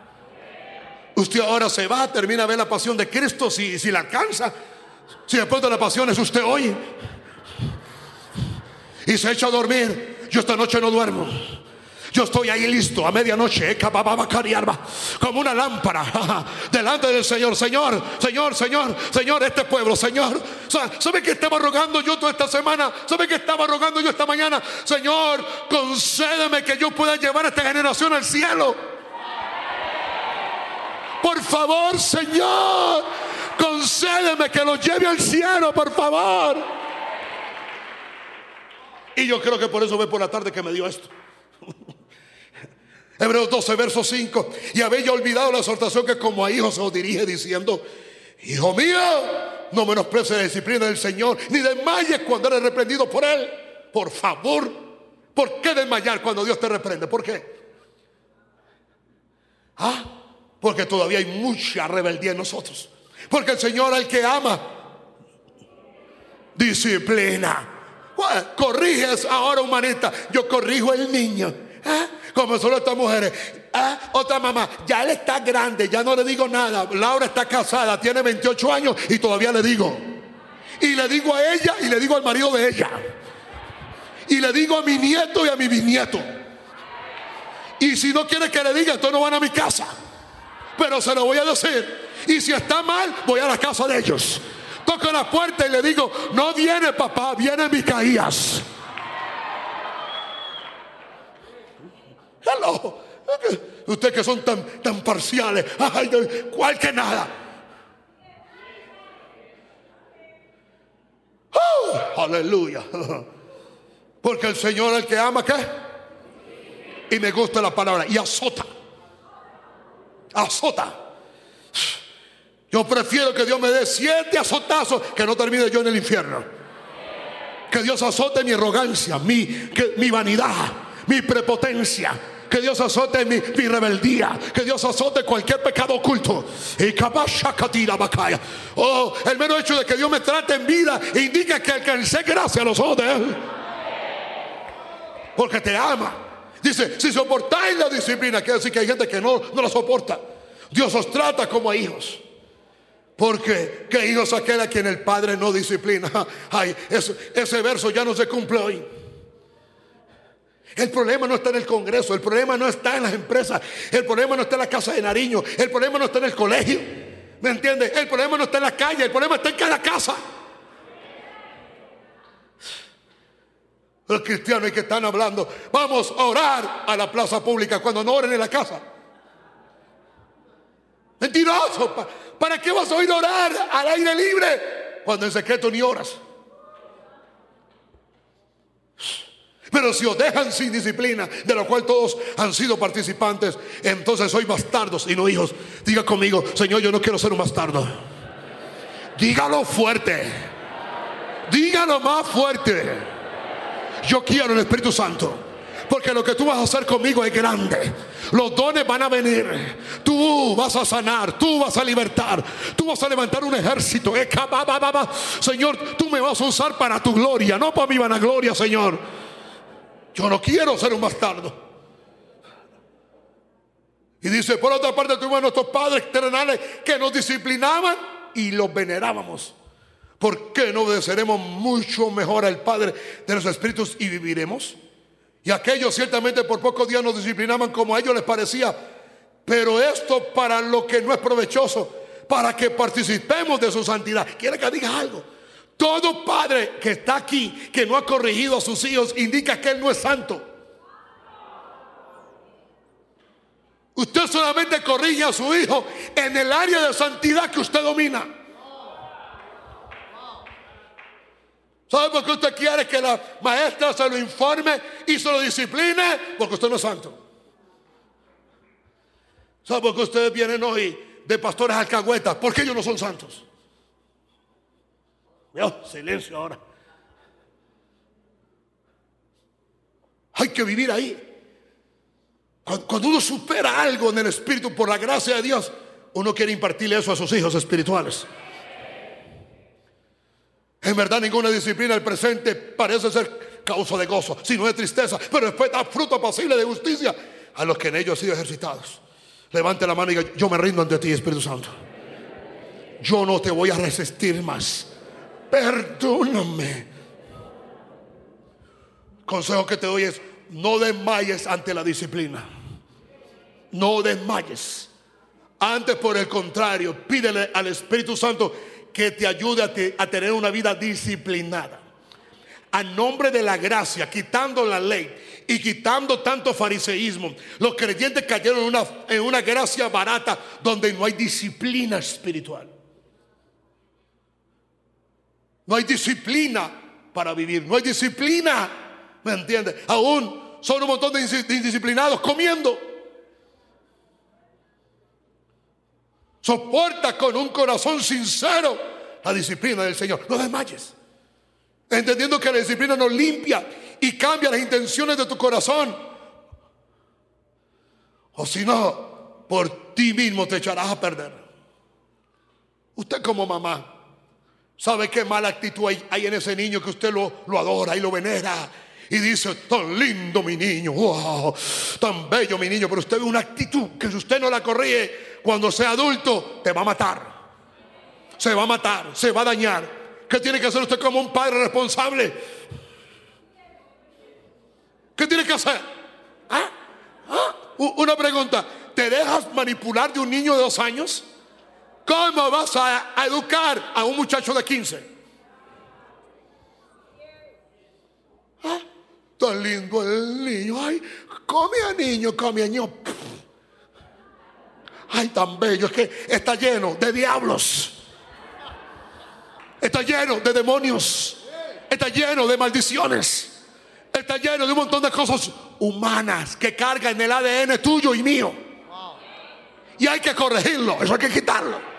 Usted ahora se va, termina a ver la pasión de Cristo si, si la alcanza. Si después de la pasión es usted hoy y se echa a dormir. Yo esta noche no duermo. Yo estoy ahí listo a medianoche, eh, como una lámpara [laughs] delante del Señor. Señor, Señor, Señor, Señor, este pueblo, Señor. ¿Sabe que estaba rogando yo toda esta semana? ¿Sabe que estaba rogando yo esta mañana? Señor, concédeme que yo pueda llevar a esta generación al cielo. Por favor, Señor, concédeme que los lleve al cielo, por favor. Y yo creo que por eso ve por la tarde que me dio esto. Hebreos 12, verso 5. Y habéis olvidado la exhortación que como a hijos se os dirige diciendo, Hijo mío, no menosprecies la disciplina del Señor, ni desmayes cuando eres reprendido por Él. Por favor, ¿por qué desmayar cuando Dios te reprende? ¿Por qué? Ah, porque todavía hay mucha rebeldía en nosotros. Porque el Señor al que ama, disciplina. Corriges ahora, humanista. Yo corrijo el niño. ¿Ah? Como solo estas mujeres. ¿Ah? Otra mamá, ya él está grande, ya no le digo nada. Laura está casada, tiene 28 años y todavía le digo. Y le digo a ella y le digo al marido de ella. Y le digo a mi nieto y a mi bisnieto. Y si no quiere que le diga, entonces no van a mi casa. Pero se lo voy a decir. Y si está mal, voy a la casa de ellos. Toco la puerta y le digo, no viene papá, viene Micaías. Hello. Ustedes que son tan, tan parciales. Cual que nada. Oh, aleluya. Porque el Señor el que ama, ¿qué? Y me gusta la palabra. Y azota. Azota. Yo prefiero que Dios me dé siete azotazos que no termine yo en el infierno. Que Dios azote mi arrogancia, mi, que, mi vanidad, mi prepotencia, que Dios azote mi, rebeldía. Que Dios azote cualquier pecado oculto. Y Oh, el mero hecho de que Dios me trate en vida indica que alcancé gracia a los ojos de Él. Porque te ama. Dice, si soportáis la disciplina, quiere decir que hay gente que no, no la soporta. Dios os trata como a hijos. Porque qué hijos aquel a quien el Padre no disciplina. [laughs] Ay, ese verso ya no se cumple hoy. El problema no está en el Congreso, el problema no está en las empresas, el problema no está en la casa de Nariño, el problema no está en el colegio. ¿Me entiendes? El problema no está en la calle, el problema está en cada casa. Los cristianos que están hablando, vamos a orar a la plaza pública cuando no oren en la casa. Mentiroso, ¿para qué vas a oír orar al aire libre cuando en secreto ni oras? Pero si os dejan sin disciplina, de lo cual todos han sido participantes, entonces sois bastardos y no hijos. Diga conmigo, Señor, yo no quiero ser un bastardo. Dígalo fuerte. Dígalo más fuerte. Yo quiero el Espíritu Santo. Porque lo que tú vas a hacer conmigo es grande. Los dones van a venir. Tú vas a sanar. Tú vas a libertar. Tú vas a levantar un ejército. Señor, tú me vas a usar para tu gloria, no para mi vanagloria, Señor. Yo no quiero ser un bastardo. Y dice, por otra parte, tuvimos a nuestros padres terrenales que nos disciplinaban y los venerábamos. ¿Por qué no obedeceremos mucho mejor al Padre de los Espíritus y viviremos? Y aquellos ciertamente por pocos días nos disciplinaban como a ellos les parecía. Pero esto para lo que no es provechoso, para que participemos de su santidad. ¿Quiere que diga algo? Todo padre que está aquí, que no ha corregido a sus hijos, indica que él no es santo. Usted solamente corrige a su hijo en el área de santidad que usted domina. ¿Sabe por qué usted quiere que la maestra se lo informe y se lo discipline? Porque usted no es santo. ¿Sabe por qué ustedes vienen hoy de pastores alcahuetas? Porque ellos no son santos. Dios, silencio ahora. Hay que vivir ahí. Cuando uno supera algo en el Espíritu por la gracia de Dios, uno quiere impartirle eso a sus hijos espirituales. En verdad ninguna disciplina del presente parece ser causa de gozo, sino de tristeza, pero después da fruto posible de justicia a los que en ellos han sido ejercitados. Levante la mano y diga, yo me rindo ante ti, Espíritu Santo. Yo no te voy a resistir más perdóname. Consejo que te doy es, no desmayes ante la disciplina. No desmayes. Antes, por el contrario, pídele al Espíritu Santo que te ayude a, tener una vida disciplinada. A nombre de la gracia, quitando la ley y quitando tanto fariseísmo, los creyentes cayeron en una, en una gracia barata donde no hay disciplina espiritual. No hay disciplina para vivir, no hay disciplina, ¿me entiendes? Aún son un montón de indisciplinados comiendo. Soporta con un corazón sincero la disciplina del Señor. No desmayes. Entendiendo que la disciplina nos limpia y cambia las intenciones de tu corazón. O si no, por ti mismo te echarás a perder. Usted como mamá, ¿sabe qué mala actitud hay, en ese niño que usted lo, adora y lo venera? y dice, tan lindo mi niño, wow, tan bello mi niño, pero usted ve una actitud que si usted no la corrige cuando sea adulto, te va a matar. Se va a matar, se va a dañar. ¿Qué tiene que hacer usted como un padre responsable? ¿Qué tiene que hacer? ¿Ah? ¿Ah? Una pregunta, ¿te dejas manipular de un niño de dos años? ¿Cómo vas a, educar a un muchacho de 15? ¿Ah? Tan lindo el niño. Ay, come a niño, come a niño. Ay, tan bello. Es que está lleno de diablos. Está lleno de demonios. Está lleno de maldiciones. Está lleno de un montón de cosas humanas que cargan en el ADN tuyo y mío. Y hay que corregirlo. Eso hay que quitarlo.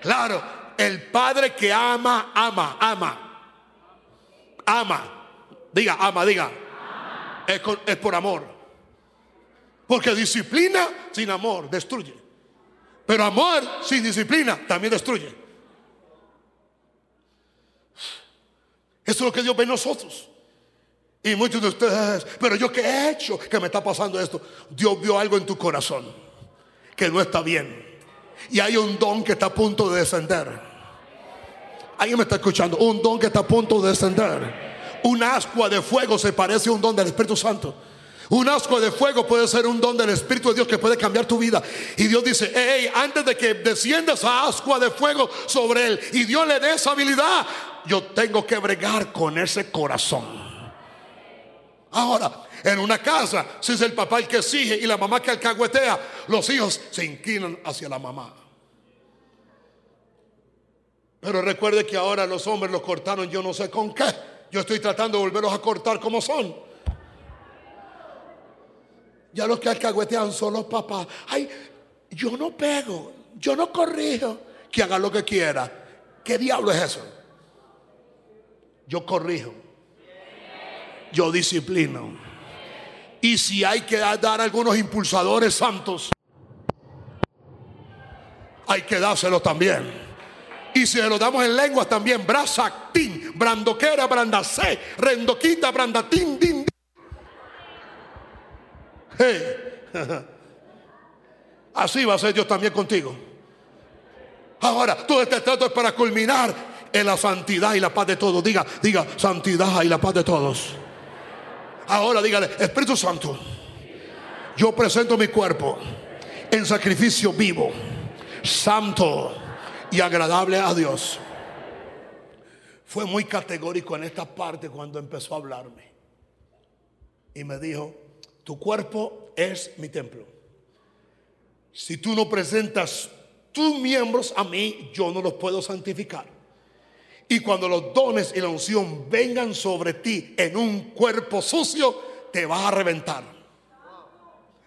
Claro, el padre que ama, ama, ama. Ama. Diga, ama, diga. Es, por amor. Porque disciplina sin amor destruye. Pero amor sin disciplina también destruye. Eso es lo que Dios ve en nosotros. Y muchos de ustedes, pero yo qué he hecho que me está pasando esto. Dios vio algo en tu corazón que no está bien. Y hay un don que está a punto de descender. Alguien me está escuchando. Un don que está a punto de descender. Un ascua de fuego se parece a un don del Espíritu Santo. Un ascua de fuego puede ser un don del Espíritu de Dios que puede cambiar tu vida. Y Dios dice, hey, antes de que desciendas a ascua de fuego sobre él y Dios le dé esa habilidad, yo tengo que bregar con ese corazón. Ahora, en una casa, si es el papá el que exige y la mamá que alcahuetea, los hijos se inclinan hacia la mamá. Pero recuerde que ahora los hombres los cortaron yo no sé con qué. Yo estoy tratando de volverlos a cortar como son. Ya los que alcahuetean son los papás. Ay, yo no pego, yo no corrijo. Que haga lo que quiera. ¿Qué diablo es eso? Yo corrijo. Yo disciplino. Y si hay que dar algunos impulsadores santos, hay que dárselo también. Y si lo damos en lenguas también, brasactín, brandoquera, brandacé, rendoquita, brandatín, din, Hey. [laughs] Así va a ser Dios también contigo. Ahora, todo este trato es para culminar en la santidad y la paz de todos. Diga, diga, santidad y la paz de todos. Ahora dígale, Espíritu Santo, yo presento mi cuerpo en sacrificio vivo, santo y agradable a Dios. Fue muy categórico en esta parte cuando empezó a hablarme. Y me dijo, tu cuerpo es mi templo. Si tú no presentas tus miembros a mí, yo no los puedo santificar. Y cuando los dones y la unción vengan sobre ti en un cuerpo sucio, te vas a reventar.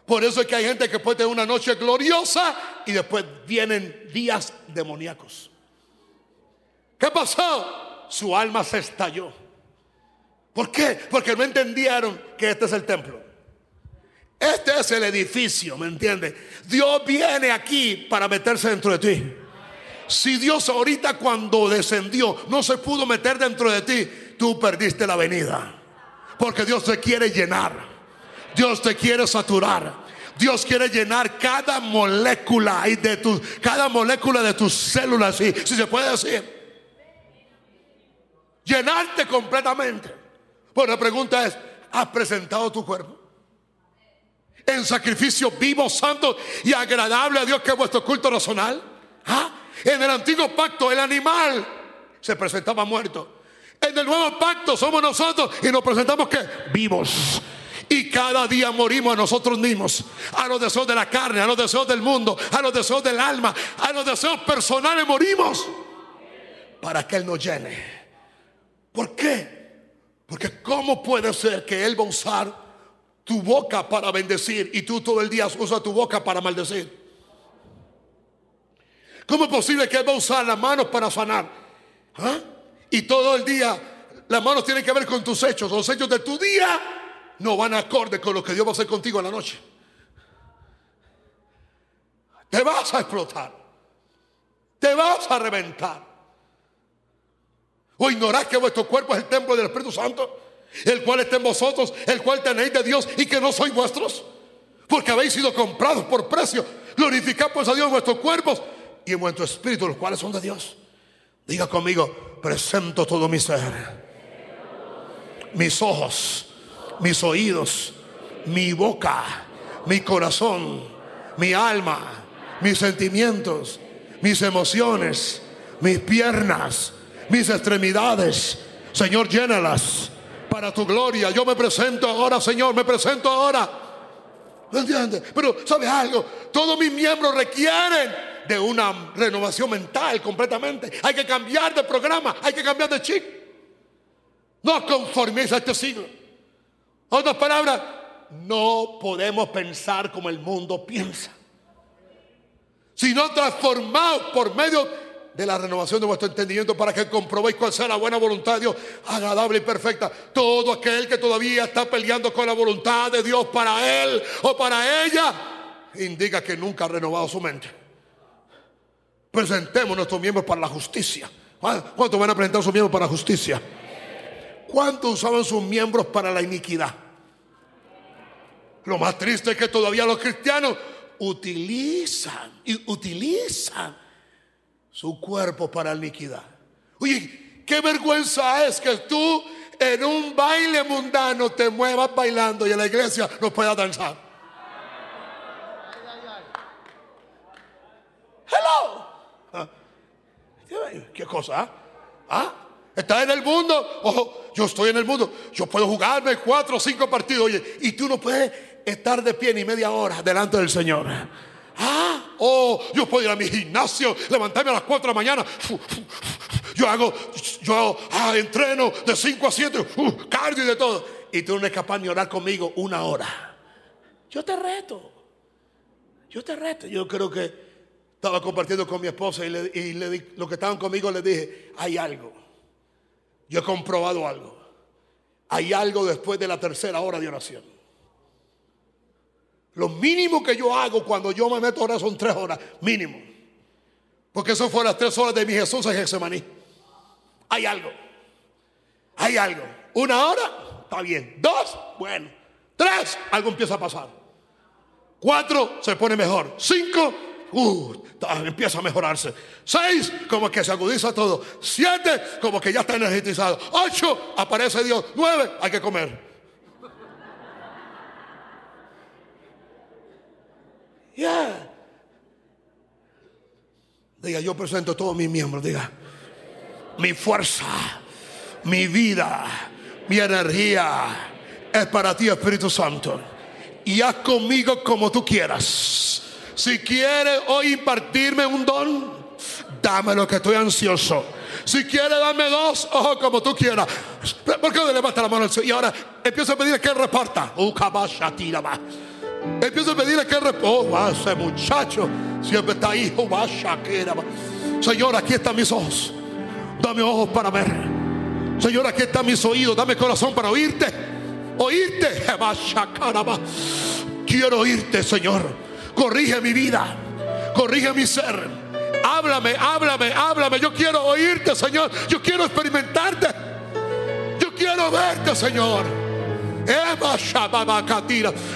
Por eso es que hay gente que puede tener una noche gloriosa y después vienen días demoníacos. ¿Qué pasó? Su alma se estalló. ¿Por qué? Porque no entendieron que este es el templo. Este es el edificio, ¿me entiendes? Dios viene aquí para meterse dentro de ti. Si Dios ahorita cuando descendió no se pudo meter dentro de ti, tú perdiste la venida. Porque Dios te quiere llenar. Dios te quiere saturar. Dios quiere llenar cada molécula y de tu, cada molécula de tus células, si, si se puede decir. Llenarte completamente. Pues la pregunta es, ¿has presentado tu cuerpo? En sacrificio vivo, santo y agradable a Dios que es vuestro culto racional. ¿Ah? En el antiguo pacto el animal se presentaba muerto. En el nuevo pacto somos nosotros y nos presentamos que vivos Y cada día morimos a nosotros mismos, a los deseos de la carne, a los deseos del mundo, a los deseos del alma, a los deseos personales morimos para que Él nos llene. ¿Por qué? Porque ¿cómo puede ser que Él va a usar tu boca para bendecir y tú todo el día usas tu boca para maldecir? ¿Cómo es posible que Él va a usar las manos para sanar? ¿Ah? Y todo el día las manos tienen que ver con tus hechos, los hechos de tu día no van acorde con lo que Dios va a hacer contigo en la noche. Te vas a explotar. Te vas a reventar. O ignorás que vuestro cuerpo es el templo del Espíritu Santo, el cual está en vosotros, el cual tenéis de Dios y que no sois vuestros. Porque habéis sido comprados por precio. Glorificad pues a Dios vuestros cuerpos y en vuestro espíritu, los cuales son de Dios. Diga conmigo, presento todo mi ser. Mis ojos mis oídos, mi boca, mi corazón, mi alma, mis sentimientos, mis emociones, mis piernas, mis extremidades. Señor, llénalas para tu gloria. Yo me presento ahora, Señor, me presento ahora. ¿No entiendes? Pero, ¿sabes algo? Todos mis miembros requieren de una renovación mental completamente. Hay que cambiar de programa, hay que cambiar de chip. No conforméis a este siglo. Otras palabras, no podemos pensar como el mundo piensa, sino transformados por medio de la renovación de vuestro entendimiento para que comprobéis cuál sea la buena voluntad de Dios, agradable y perfecta. Todo aquel que todavía está peleando con la voluntad de Dios para él o para ella, indica que nunca ha renovado su mente. Presentemos nuestros miembros para la justicia. ¿Cuántos van a presentar sus miembros para la justicia? ¿Cuántos usaban sus miembros para la iniquidad? Lo más triste es que todavía los cristianos utilizan y utilizan su cuerpo para la iniquidad. Oye, qué vergüenza es que tú en un baile mundano te muevas bailando y en la iglesia no puedas danzar. Hello. ¿Qué cosa? ¿Ah? ¿Ah? Está en el mundo. Ojo, yo estoy en el mundo. Yo puedo jugarme cuatro o cinco partidos. Oye, y tú no puedes estar de pie ni media hora delante del Señor. Ah, oh, yo puedo ir a mi gimnasio, levantarme a las cuatro de la mañana. Yo hago, yo ah, entreno de cinco a siete, cardio y de todo. Y tú no eres capaz de orar conmigo una hora. Yo te reto. Yo te reto. Yo creo que estaba compartiendo con mi esposa y, le, y le, lo que estaban conmigo le dije, hay algo. Yo he comprobado algo. Hay algo después de la tercera hora de oración. Lo mínimo que yo hago cuando yo me meto a orar son tres horas, mínimo. Porque eso fue las tres horas de mi Jesús en Getsemaní. Hay algo. Hay algo. Una hora, está bien. Dos, bueno. Tres, algo empieza a pasar. Cuatro, se pone mejor. Cinco, uh, empieza a mejorarse. Seis, como que se agudiza todo. Siete, como que ya está energizado. Ocho, aparece Dios. Nueve, hay que comer. Diga, yo presento todos mis miembros. Diga, mi fuerza, mi vida, mi energía es para ti, Espíritu Santo. Y haz conmigo como tú quieras. Si quieres hoy impartirme un don, dame lo que estoy ansioso. Si quieres darme dos, ojo como tú quieras. ¿Por qué no levanta la mano Y ahora empiezo a pedirle que reparta. Empiezo a pedirle que reparta. Oh, ese muchacho siempre está ahí. Señor, aquí están mis ojos. Dame ojos para ver. Señor, aquí están mis oídos. Dame corazón para oírte. Oírte. [laughs] Quiero oírte, Señor. Corrige mi vida. Corrige mi ser. Háblame, háblame, háblame. Yo quiero oírte, Señor. Yo quiero experimentarte. Yo quiero verte, Señor.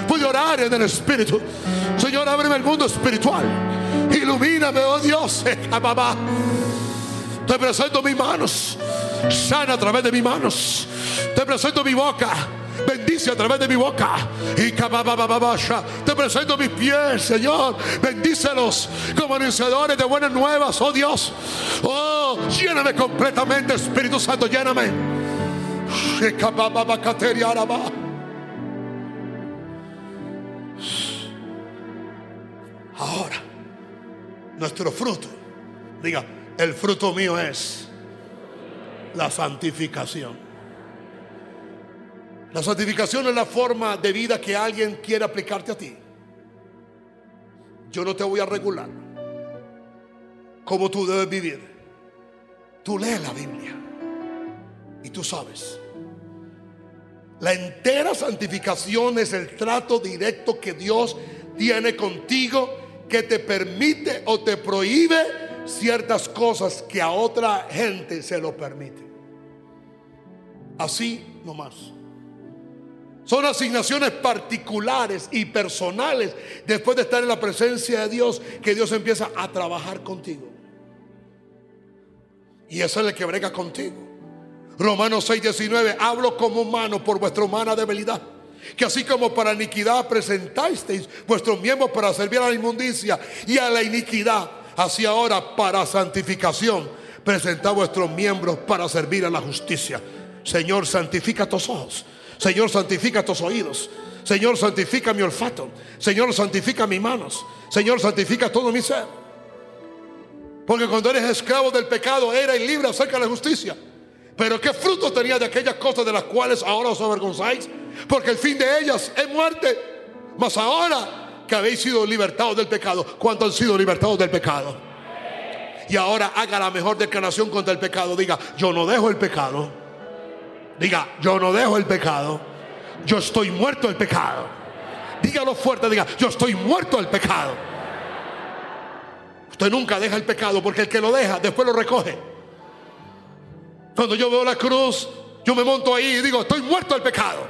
Puedo orar en el Espíritu. Señor, ábreme el mundo espiritual. Ilumíname, oh Dios. Te presento mis manos. Sana a través de mis manos. Te presento mi boca Bendice a través de mi boca. Y te presento mis pies, Señor. Bendícelos como anunciadores de buenas nuevas, oh Dios. Oh, lléname completamente, Espíritu Santo, lléname. Ahora, nuestro fruto, diga, el fruto mío es la santificación. La santificación es la forma de vida que alguien quiere aplicarte a ti. Yo no te voy a regular cómo tú debes vivir. Tú lees la Biblia y tú sabes. La entera santificación es el trato directo que Dios tiene contigo que te permite o te prohíbe ciertas cosas que a otra gente se lo permite. Así nomás. Son asignaciones particulares y personales después de estar en la presencia de Dios que Dios empieza a trabajar contigo. Y eso es el que brega contigo. Romanos 6, 19. Hablo como humano por vuestra humana debilidad. Que así como para iniquidad presentasteis vuestros miembros para servir a la inmundicia y a la iniquidad, así ahora para santificación presentad vuestros miembros para servir a la justicia. Señor, santifica tus ojos. Señor, santifica tus oídos. Señor, santifica mi olfato. Señor, santifica mis manos. Señor, santifica todo mi ser. Porque cuando eres esclavo del pecado, era libre acerca de la justicia. Pero ¿qué fruto tenía de aquellas cosas de las cuales ahora os avergonzáis? Porque el fin de ellas es muerte. Mas ahora que habéis sido libertados del pecado, ¿cuántos han sido libertados del pecado? Y ahora haga la mejor declaración contra el pecado. Diga, yo no dejo el pecado. Diga, yo no dejo el pecado. Yo estoy muerto del pecado. Dígalo fuerte, diga, yo estoy muerto del pecado. Usted nunca deja el pecado porque el que lo deja después lo recoge. Cuando yo veo la cruz, yo me monto ahí y digo, estoy muerto del pecado.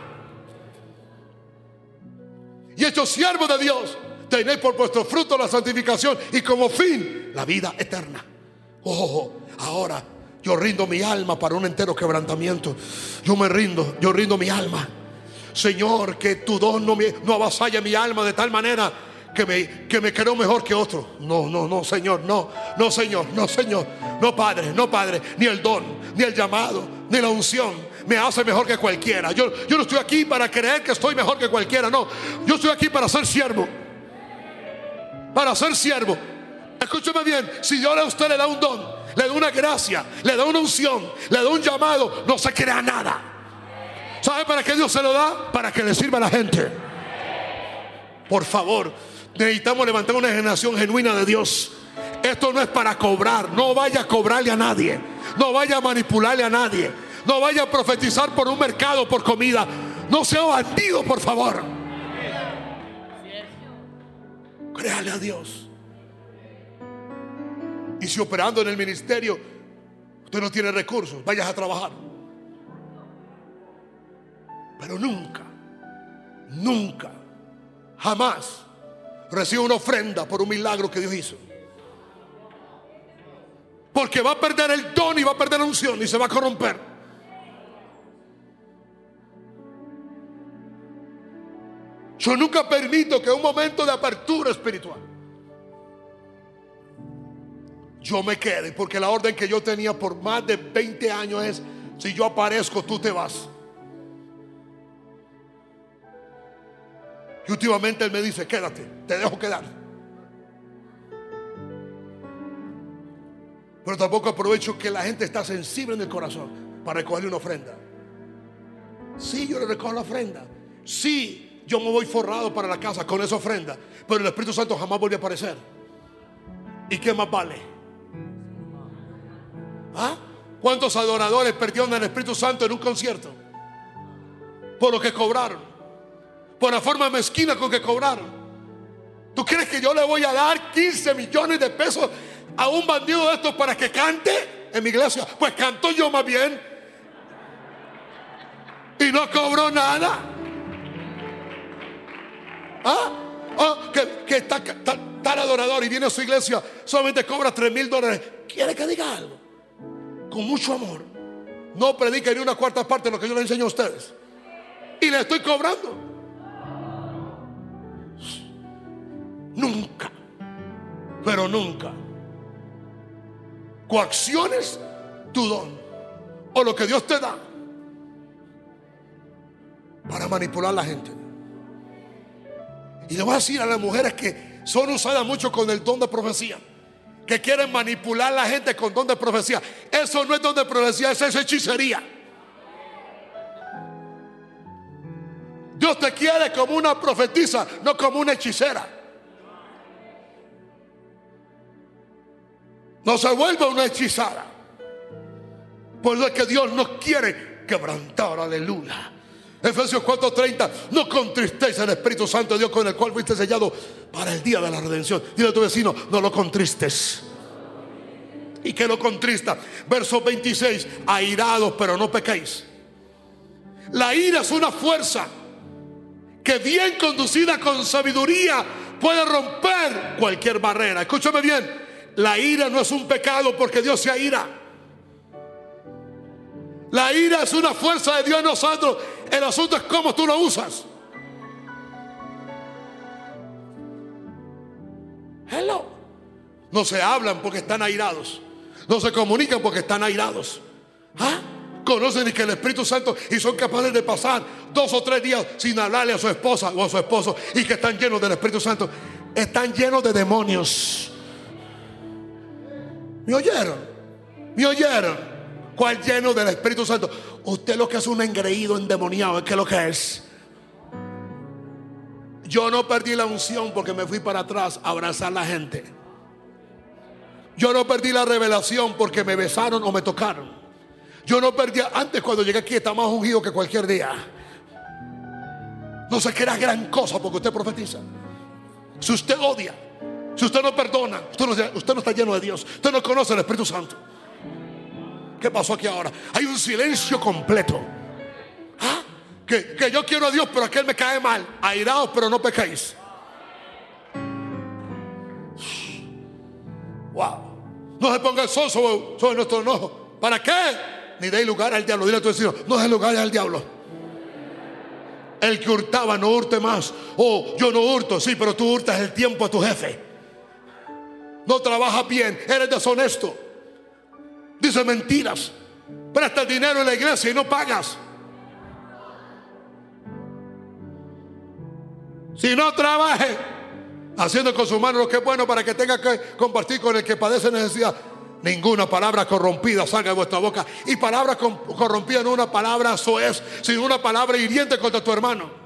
Y hecho siervo de Dios, tenéis por vuestro fruto la santificación y como fin la vida eterna. Oh, ahora yo rindo mi alma para un entero quebrantamiento. Yo me rindo, yo rindo mi alma. Señor, que tu don no, me, no avasalla mi alma de tal manera que me, que me creo mejor que otro. No, no, no, Señor, no, no, Señor, no, Señor, no, Padre, no, Padre, ni el don, ni el llamado, ni la unción me hace mejor que cualquiera. Yo, yo no estoy aquí para creer que estoy mejor que cualquiera, no, yo estoy aquí para ser siervo, para ser siervo. Escúcheme bien, si Dios a usted le da un don, le da una gracia, le da una unción, le da un llamado, no se crea nada. ¿Sabe para qué Dios se lo da? Para que le sirva a la gente. Por favor, Necesitamos levantar una generación genuina de Dios. Esto no es para cobrar. No vaya a cobrarle a nadie. No vaya a manipularle a nadie. No vaya a profetizar por un mercado, por comida. No sea bandido, por favor. Créale a Dios. Y si operando en el ministerio usted no tiene recursos, vayas a trabajar. Pero nunca, nunca, jamás recibe una ofrenda por un milagro que Dios hizo. Porque va a perder el don y va a perder la unción y se va a corromper. Yo nunca permito que un momento de apertura espiritual yo me quede, porque la orden que yo tenía por más de 20 años es, si yo aparezco, tú te vas. Y últimamente él me dice, quédate, te dejo quedar. Pero tampoco aprovecho que la gente está sensible en el corazón para recogerle una ofrenda. Sí, yo le recojo la ofrenda. Sí, yo me voy forrado para la casa con esa ofrenda. Pero el Espíritu Santo jamás vuelve a aparecer. ¿Y qué más vale? ¿Ah? ¿Cuántos adoradores perdieron el Espíritu Santo en un concierto? Por lo que cobraron por la forma mezquina con que cobraron. ¿Tú crees que yo le voy a dar 15 millones de pesos a un bandido de estos para que cante en mi iglesia? Pues canto yo más bien. Y no cobró nada. ¿Ah? Oh, que, está tal adorador y viene a su iglesia, solamente cobra 3 mil dólares. ¿Quiere que diga algo? Con mucho amor. No predique ni una cuarta parte de lo que yo le enseño a ustedes. Y le estoy cobrando. Nunca, pero nunca. Coacciones tu don o lo que Dios te da para manipular a la gente. Y le voy a decir a las mujeres que son usadas mucho con el don de profecía. Que quieren manipular a la gente con don de profecía. Eso no es don de profecía, eso es hechicería. Dios te quiere como una profetisa, no como una hechicera. No se vuelva una hechizada. Por es que Dios nos quiere quebrantar, aleluya. Efesios 4:30, no contristéis el Espíritu Santo de Dios con el cual fuiste sellado para el día de la redención. Dile a tu vecino, no lo contristes. Y que lo contrista. Verso 26, airados pero no pequéis. La ira es una fuerza que bien conducida con sabiduría puede romper cualquier barrera. Escúchame bien, la ira no es un pecado porque Dios se ira. La ira es una fuerza de Dios en nosotros. El asunto es cómo tú lo usas. Hello. No se hablan porque están airados. No se comunican porque están airados. ¿Ah? Conocen que el Espíritu Santo y son capaces de pasar dos o tres días sin hablarle a su esposa o a su esposo y que están llenos del Espíritu Santo. Están llenos de demonios. ¿Me oyeron? ¿Me oyeron? ¿Cuál lleno del Espíritu Santo? Usted lo que es un engreído endemoniado, es que lo que es. Yo no perdí la unción porque me fui para atrás a abrazar a la gente. Yo no perdí la revelación porque me besaron o me tocaron. Yo no perdí, antes cuando llegué aquí estaba más ungido que cualquier día. No se crea gran cosa porque usted profetiza. Si usted odia, si usted no perdona, usted no, usted no está lleno de Dios. Usted no conoce el Espíritu Santo. ¿Qué pasó aquí ahora? Hay un silencio completo. ¿Ah? Que, yo quiero a Dios, pero aquel me cae mal. Airados, pero no pecáis. Wow. No se ponga el sol sobre, nuestro enojo. ¿Para qué? Ni dé lugar al diablo. Dile a tu vecino, no dé lugar al diablo. El que hurtaba no hurte más. Oh, yo no hurto, sí, pero tú hurtas el tiempo a tu jefe. No trabajas bien, eres deshonesto. Dice mentiras. Presta dinero en la iglesia y no pagas. Si no trabaje haciendo con su mano lo que es bueno para que tenga que compartir con el que padece necesidad. Ninguna palabra corrompida salga de vuestra boca. Y palabra corrompida no una palabra soez, sino una palabra hiriente contra tu hermano.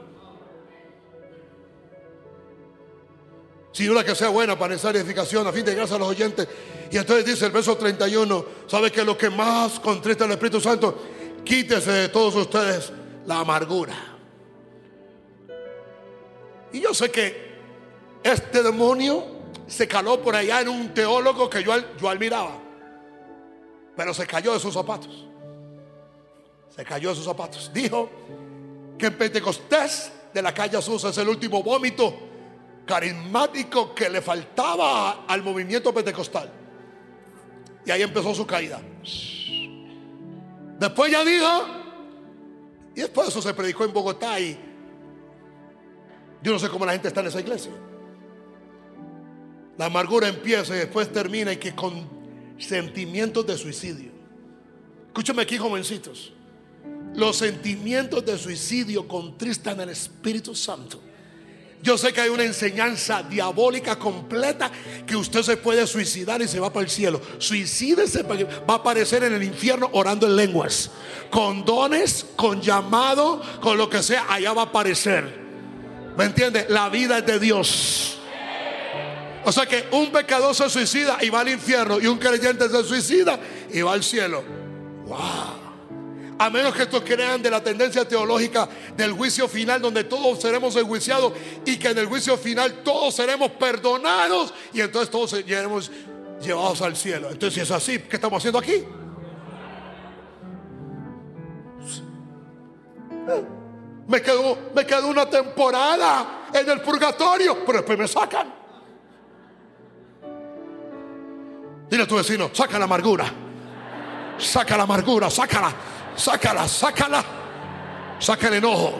Sino la que sea buena para esa edificación, a fin de gracia a los oyentes. Y entonces dice el verso 31, ¿sabe que lo que más contrista al Espíritu Santo? Quítese de todos ustedes la amargura. Y yo sé que este demonio se caló por allá en un teólogo que yo, yo admiraba, pero se cayó de sus zapatos. Se cayó de sus zapatos. Dijo que en Pentecostés de la calle Azusa es el último vómito carismático que le faltaba al movimiento pentecostal. Y ahí empezó su caída. Después ya dijo, y después eso se predicó en Bogotá y yo no sé cómo la gente está en esa iglesia. La amargura empieza y después termina y que con sentimientos de suicidio. Escúchame aquí, jovencitos. Los sentimientos de suicidio contristan al Espíritu Santo. Yo sé que hay una enseñanza diabólica completa que usted se puede suicidar y se va para el cielo. Suicídese va a aparecer en el infierno orando en lenguas. Con dones, con llamado, con lo que sea, allá va a aparecer. ¿Me entiende? La vida es de Dios. O sea que un pecador se suicida y va al infierno y un creyente se suicida y va al cielo. Wow. A menos que estos crean de la tendencia teológica del juicio final, donde todos seremos enjuiciados y que en el juicio final todos seremos perdonados y entonces todos seremos llevados al cielo. Entonces, si es así, ¿qué estamos haciendo aquí? Me quedo, me una temporada en el purgatorio, pero después me sacan. Dile a tu vecino, saca la amargura. Saca la amargura, sácala. Sácala, sácala. Saca el enojo.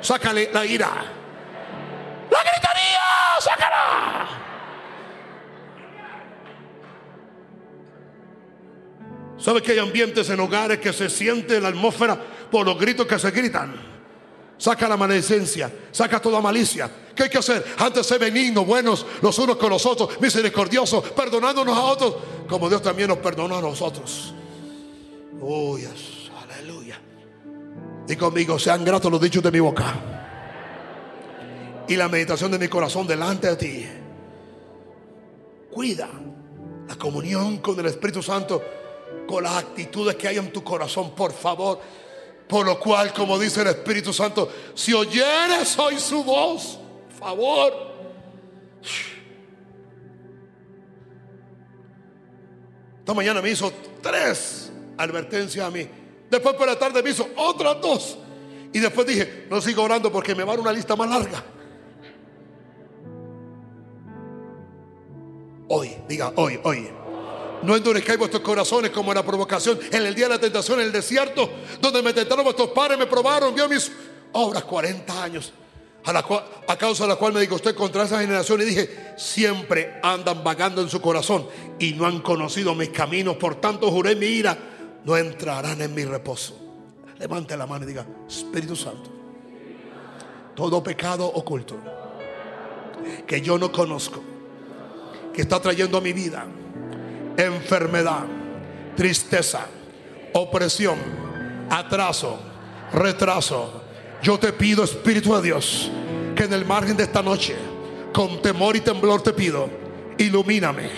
Sácale la ira. La gritaría, sácala. ¿Sabe que hay ambientes en hogares que se siente la atmósfera por los gritos que se gritan? Saca la maledicencia, saca toda malicia. ¿Qué hay que hacer? Antes ser benignos, buenos los unos con los otros, misericordiosos, perdonándonos a otros, como Dios también nos perdonó a nosotros. Oh, aleluya. Y conmigo, sean gratos los dichos de mi boca y la meditación de mi corazón delante de ti. Cuida la comunión con el Espíritu Santo, con las actitudes que hay en tu corazón, por favor. Por lo cual, como dice el Espíritu Santo, si oyeres hoy su voz, favor. Esta mañana me hizo tres advertencias a mí. Después por la tarde me hizo otras dos. Y después dije, no sigo orando porque me va a dar una lista más larga. Hoy, diga hoy, hoy. No endurezcáis vuestros corazones como en la provocación en el día de la tentación en el desierto, donde me tentaron vuestros padres, me probaron, vio mis obras 40 años. A, la a, causa de la cual me dijo usted contra esa generación y dije, siempre andan vagando en su corazón y no han conocido mis caminos, por tanto juré mi ira, no entrarán en mi reposo. Levante la mano y diga, Espíritu Santo, todo pecado oculto que yo no conozco, que está trayendo a mi vida enfermedad, tristeza, opresión, atraso, retraso. Yo te pido, Espíritu de Dios, que en el margen de esta noche, con temor y temblor te pido, ilumíname,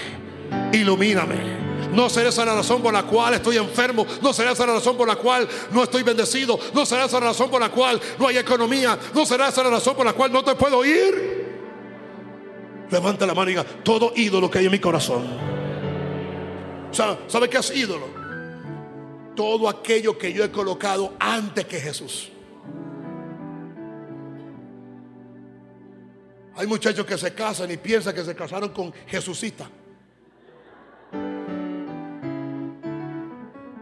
ilumíname. No será esa la razón por la cual estoy enfermo. No será esa la razón por la cual no estoy bendecido. No será esa la razón por la cual no hay economía. No será esa la razón por la cual no te puedo ir. Levanta la mano y diga, todo ídolo que hay en mi corazón. ¿Sabe qué es ídolo? Todo aquello que yo he colocado antes que Jesús. Hay muchachos que se casan y piensan que se casaron con Jesucita.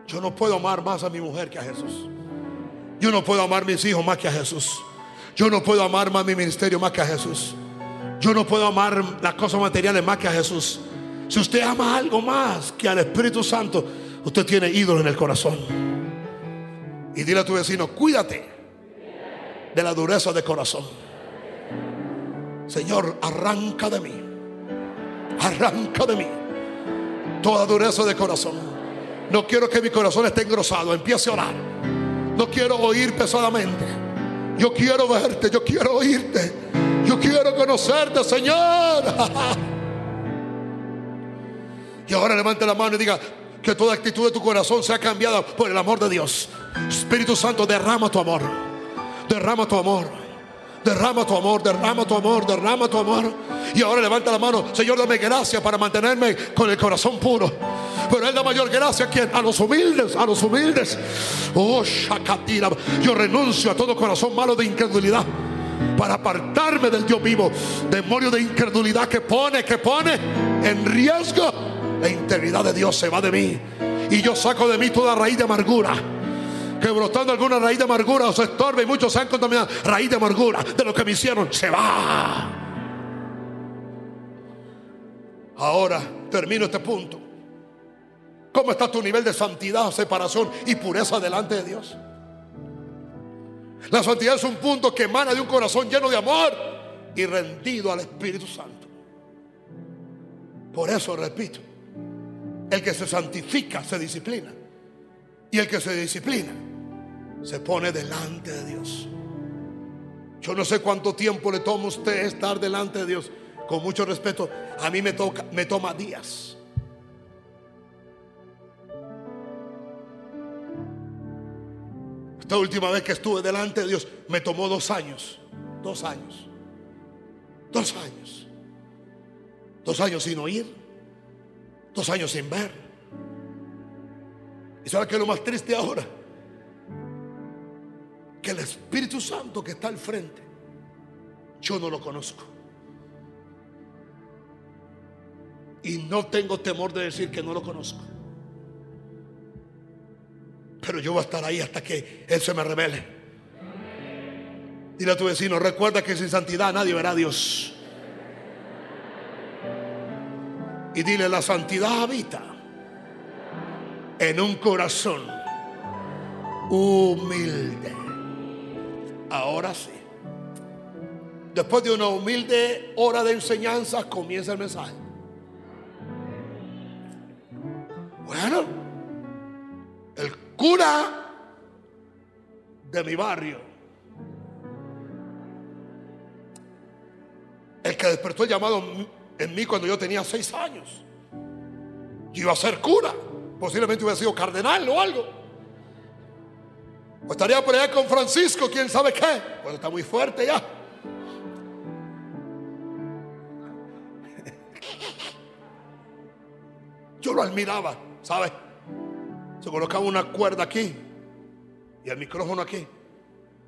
Yo no puedo amar más a mi mujer que a Jesús. Yo no puedo amar a mis hijos más que a Jesús. Yo no puedo amar más mi ministerio más que a Jesús. Yo no puedo amar las cosas materiales más que a Jesús. Si usted ama algo más que al Espíritu Santo, usted tiene ídolo en el corazón. Y dile a tu vecino, cuídate de la dureza de corazón. Señor, arranca de mí. Arranca de mí toda dureza de corazón. No quiero que mi corazón esté engrosado. Empiece a orar. No quiero oír pesadamente. Yo quiero verte, yo quiero oírte. Yo quiero conocerte, Señor. [laughs] y ahora levante la mano y diga que toda actitud de tu corazón sea cambiada por el amor de Dios. Espíritu Santo, derrama tu amor. Derrama tu amor. Derrama tu amor, derrama tu amor, derrama tu amor. Y ahora levanta la mano, Señor, dame gracia para mantenerme con el corazón puro. Pero Él da mayor gracia a A los humildes, a los humildes. Oh, Shakatira. Yo renuncio a todo corazón malo de incredulidad para apartarme del Dios vivo. Demonio de incredulidad que pone, que pone en riesgo la integridad de Dios se va de mí. Y yo saco de mí toda raíz de amargura. Que brotando alguna raíz de amargura os estorbe y muchos se han contaminado. Raíz de amargura de lo que me hicieron se va. Ahora termino este punto. ¿Cómo está tu nivel de santidad, separación y pureza delante de Dios? La santidad es un punto que emana de un corazón lleno de amor y rendido al Espíritu Santo. Por eso repito, el que se santifica se disciplina. Y el que se disciplina se pone delante de Dios. Yo no sé cuánto tiempo le toma a usted estar delante de Dios. Con mucho respeto, a mí me, toca, me toma días. Esta última vez que estuve delante de Dios me tomó dos años. Dos años. Dos años. Dos años sin oír. Dos años sin ver. ¿Y sabe qué es lo más triste ahora? Que el Espíritu Santo que está al frente, yo no lo conozco. Y no tengo temor de decir que no lo conozco. Pero yo voy a estar ahí hasta que Él se me revele. Dile a tu vecino, recuerda que sin santidad nadie verá a Dios. Y dile, la santidad habita en un corazón humilde. Ahora sí. Después de una humilde hora de enseñanza, comienza el mensaje. Bueno, el cura de mi barrio, el que despertó el llamado en mí cuando yo tenía seis años, yo iba a ser cura, posiblemente hubiera sido cardenal o algo. O estaría por allá con Francisco, quién sabe qué. Pues está muy fuerte ya. Yo lo admiraba, ¿sabe? Se colocaba una cuerda aquí y el micrófono aquí.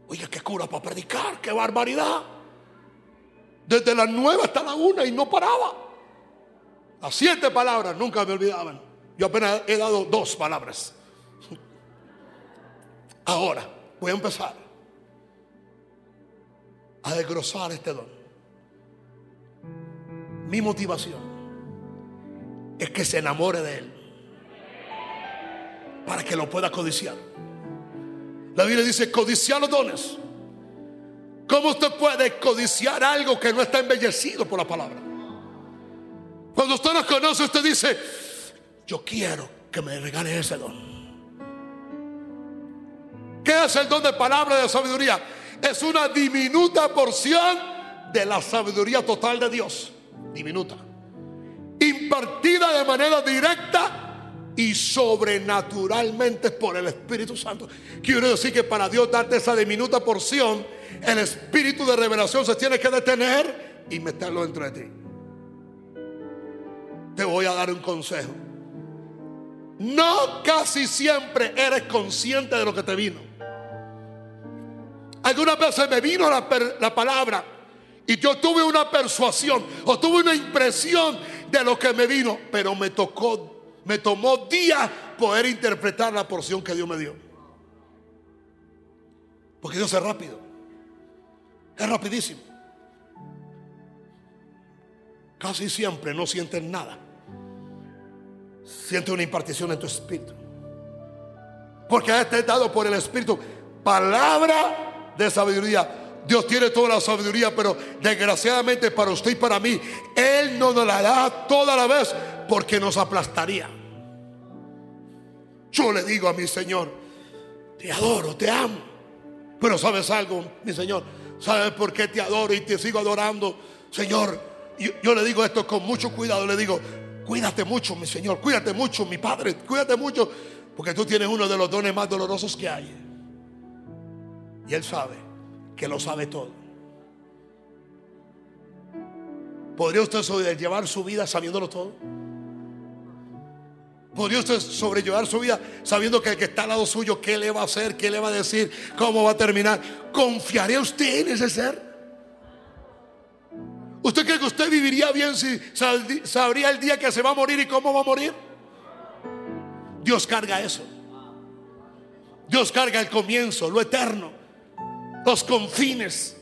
Oye, qué cura para predicar, qué barbaridad. Desde las nueve hasta la una y no paraba. Las siete palabras nunca me olvidaban. Yo apenas he dado dos palabras. Ahora voy a empezar a desgrosar este don. Mi motivación es que se enamore de él para que lo pueda codiciar. La Biblia dice codiciar los dones. ¿Cómo usted puede codiciar algo que no está embellecido por la palabra? Cuando usted nos conoce, usted dice, yo quiero que me regale ese don. ¿Qué es el don de palabra de sabiduría? Es una diminuta porción de la sabiduría total de Dios. Diminuta. Impartida de manera directa y sobrenaturalmente por el Espíritu Santo. Quiero decir que para Dios darte esa diminuta porción, el espíritu de revelación se tiene que detener y meterlo dentro de ti. Te voy a dar un consejo. No casi siempre eres consciente de lo que te vino. Algunas veces me vino la, la, palabra y yo tuve una persuasión o tuve una impresión de lo que me vino, pero me tocó, me tomó días poder interpretar la porción que Dios me dio. Porque Dios es rápido, es rapidísimo. Casi siempre no sientes nada. Sientes una impartición en tu espíritu. Porque este es dado por el Espíritu palabra de sabiduría. Dios tiene toda la sabiduría, pero desgraciadamente para usted y para mí, Él no nos la da toda la vez porque nos aplastaría. Yo le digo a mi Señor, te adoro, te amo. Pero sabes algo, mi Señor, ¿sabes por qué te adoro y te sigo adorando? Señor, yo le digo esto con mucho cuidado, le digo, cuídate mucho, mi Señor, cuídate mucho, mi Padre, cuídate mucho, porque tú tienes uno de los dones más dolorosos que hay. Y Él sabe que lo sabe todo. ¿Podría usted sobrellevar su vida sabiéndolo todo? ¿Podría usted sobrellevar su vida sabiendo que el que está al lado suyo, qué le va a hacer, qué le va a decir, cómo va a terminar? ¿Confiaría usted en ese ser? ¿Usted cree que usted viviría bien si sabría el día que se va a morir y cómo va a morir? Dios carga eso. Dios carga el comienzo, lo eterno los confines,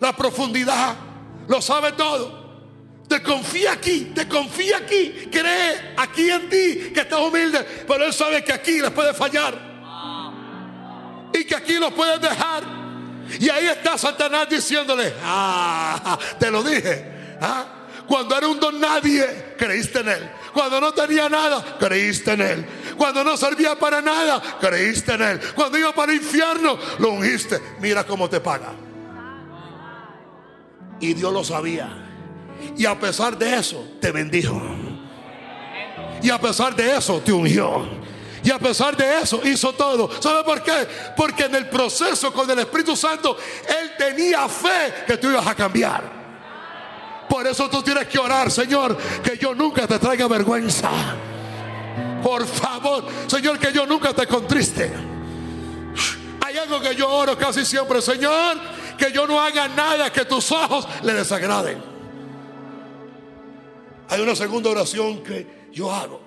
la profundidad, lo sabe todo. Te confía aquí, te confía aquí, cree aquí en ti que estás humilde, pero Él sabe que aquí les puede fallar y que aquí los puedes dejar. Y ahí está Satanás diciéndole, ah, te lo dije. ¿Ah? Cuando era un don nadie, creíste en Él. Cuando no tenía nada, creíste en Él. Cuando no servía para nada, creíste en Él. Cuando iba para el infierno, lo ungiste. Mira cómo te paga. Y Dios lo sabía. Y a pesar de eso, te bendijo. Y a pesar de eso, te ungió. Y a pesar de eso, hizo todo. ¿Sabe por qué? Porque en el proceso con el Espíritu Santo, Él tenía fe que tú ibas a cambiar. Por eso tú tienes que orar, Señor, que yo nunca te traiga vergüenza. Por favor, Señor, que yo nunca te contriste. Hay algo que yo oro casi siempre, Señor, que yo no haga nada que tus ojos le desagraden. Hay una segunda oración que yo hago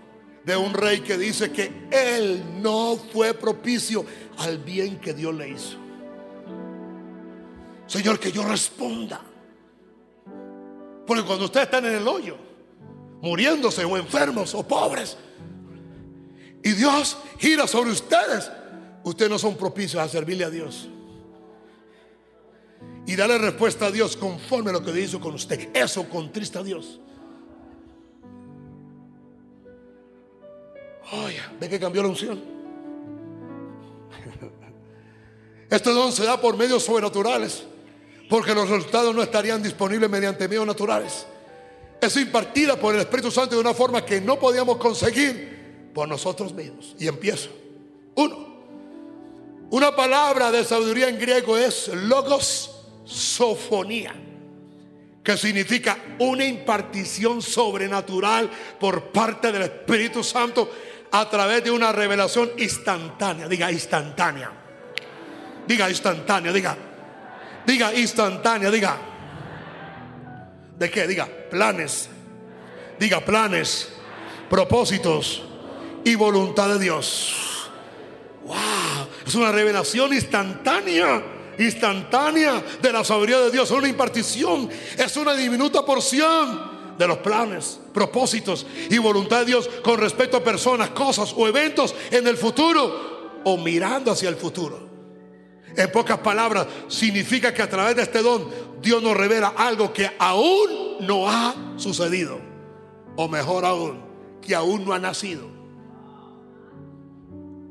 de un rey que dice que él no fue propicio al bien que Dios le hizo. Señor, que yo responda porque cuando ustedes están en el hoyo, muriéndose o enfermos o pobres, y Dios gira sobre ustedes, ustedes no son propicios a servirle a Dios. y darle respuesta a Dios conforme a lo que hizo con usted. Eso contrista a Dios. Oye, ve que cambió la unción. [laughs] Este don se da por medios sobrenaturales, porque los resultados no estarían disponibles mediante medios naturales. Es impartida por el Espíritu Santo de una forma que no podíamos conseguir por nosotros mismos. Y empiezo. Uno, una palabra de sabiduría en griego es logos sofonía, que significa una impartición sobrenatural por parte del Espíritu Santo a través de una revelación instantánea. Diga instantánea. Diga instantánea, diga. Diga instantánea, diga. ¿De qué? Diga planes. Diga planes, propósitos y voluntad de Dios. Wow, es una revelación instantánea instantánea de la sabiduría de Dios, es una impartición, es una diminuta porción de los planes, propósitos y voluntad de Dios con respecto a personas, cosas o eventos en el futuro o mirando hacia el futuro. En pocas palabras, significa que a través de este don Dios nos revela algo que aún no ha sucedido. O mejor aún, que aún no ha nacido.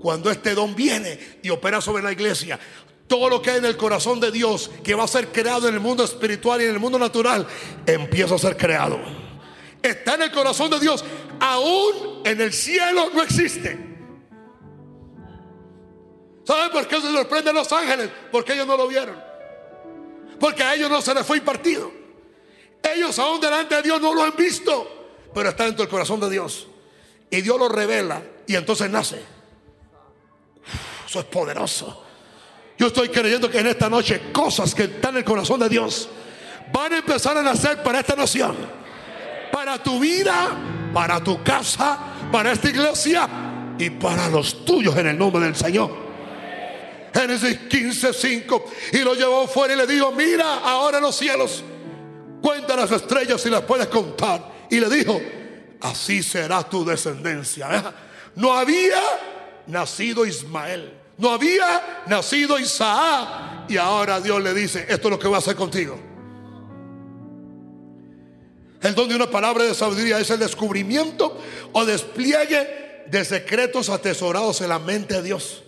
Cuando este don viene y opera sobre la iglesia, todo lo que hay en el corazón de Dios, que va a ser creado en el mundo espiritual y en el mundo natural, empieza a ser creado. Está en el corazón de Dios, aún en el cielo no existe. ¿Saben por qué se sorprenden los ángeles? Porque ellos no lo vieron. Porque a ellos no se les fue impartido. Ellos aún delante de Dios no lo han visto, pero está dentro del corazón de Dios. Y Dios lo revela y entonces nace. Eso es poderoso. Yo estoy creyendo que en esta noche cosas que están en el corazón de Dios van a empezar a nacer para esta nación, para tu vida, para tu casa, para esta iglesia y para los tuyos en el nombre del Señor. Génesis 15, 5. Y lo llevó fuera y le dijo: Mira ahora los cielos, cuenta las estrellas si las puedes contar. Y le dijo: Así será tu descendencia. No había nacido Ismael no había nacido Isaac. Y ahora Dios le dice, esto es lo que va a hacer contigo. El don de una palabra de sabiduría es el descubrimiento o despliegue de secretos atesorados en la mente de Dios.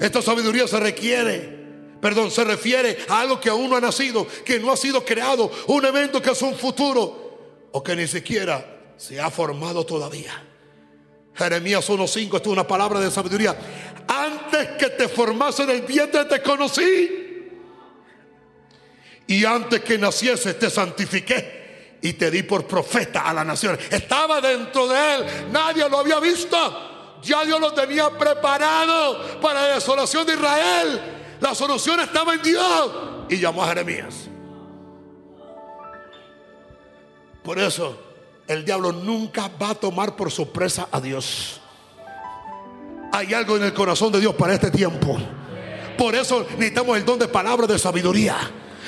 Esta sabiduría se requiere, perdón, se refiere a algo que aún no ha nacido, que no ha sido creado, un evento que es un futuro o que ni siquiera se ha formado todavía. Jeremías 1.5, esto es una palabra de sabiduría. Antes que te formase en el vientre te conocí. Y antes que naciese te santifiqué y te di por profeta a la nación. Estaba dentro de él, nadie lo había visto. Ya Dios lo tenía preparado para la desolación de Israel. La solución estaba en Dios. Y llamó a Jeremías. Por eso el diablo nunca va a tomar por sorpresa a Dios. Hay algo en el corazón de Dios para este tiempo. Por eso necesitamos el don de palabra de sabiduría.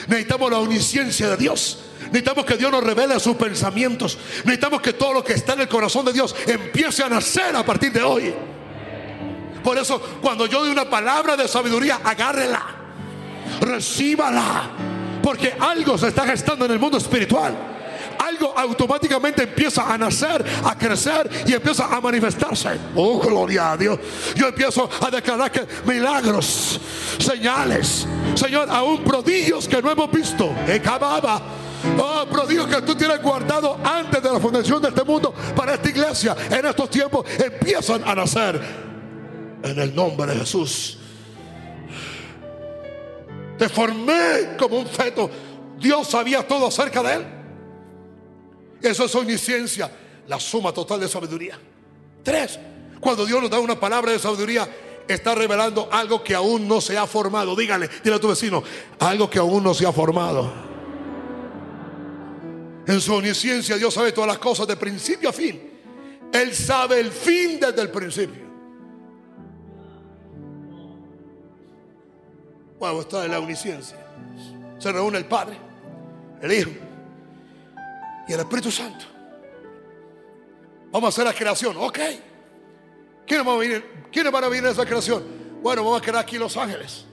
Necesitamos la omnisciencia de Dios. Necesitamos que Dios nos revele sus pensamientos. Necesitamos que todo lo que está en el corazón de Dios empiece a nacer a partir de hoy. Por eso, cuando yo doy una palabra de sabiduría, agárrela, recíbala, porque algo se está gestando en el mundo espiritual algo automáticamente empieza a nacer, a crecer y empieza a manifestarse. Oh, gloria a Dios. Yo empiezo a declarar que milagros, señales, Señor, aún prodigios que no hemos visto. Acababa. Oh, prodigios que tú tienes guardado antes de la fundación de este mundo para esta iglesia. En estos tiempos empiezan a nacer. En el nombre de Jesús. Te formé como un feto. Dios sabía todo acerca de él. Eso es omnisciencia, la suma total de sabiduría. Tres, cuando Dios nos da una palabra de sabiduría, está revelando algo que aún no se ha formado. Dígale, dile a tu vecino, algo que aún no se ha formado. En su omnisciencia Dios sabe todas las cosas de principio a fin. Él sabe el fin desde el principio. Bueno, está en la omnisciencia. Se reúne el Padre, el Hijo y el Espíritu Santo. Vamos a hacer la creación, ok. ¿Quiénes van a venir, ¿Quiénes van a venir a esa creación? Bueno, vamos a crear aquí Los Ángeles.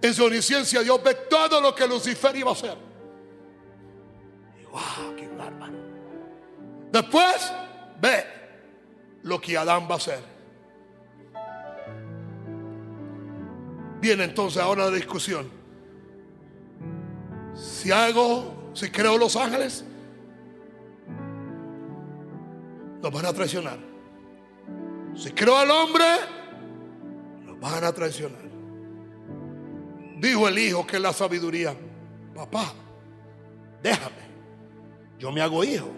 En su omnisciencia Dios ve todo lo que Lucifer iba a hacer. Después ve lo que Adán va a hacer. Viene entonces ahora la discusión. Si hago, si creo los ángeles, nos van a traicionar. Si creo al hombre, nos van a traicionar. Dijo el hijo que es la sabiduría, papá, déjame, yo me hago hijo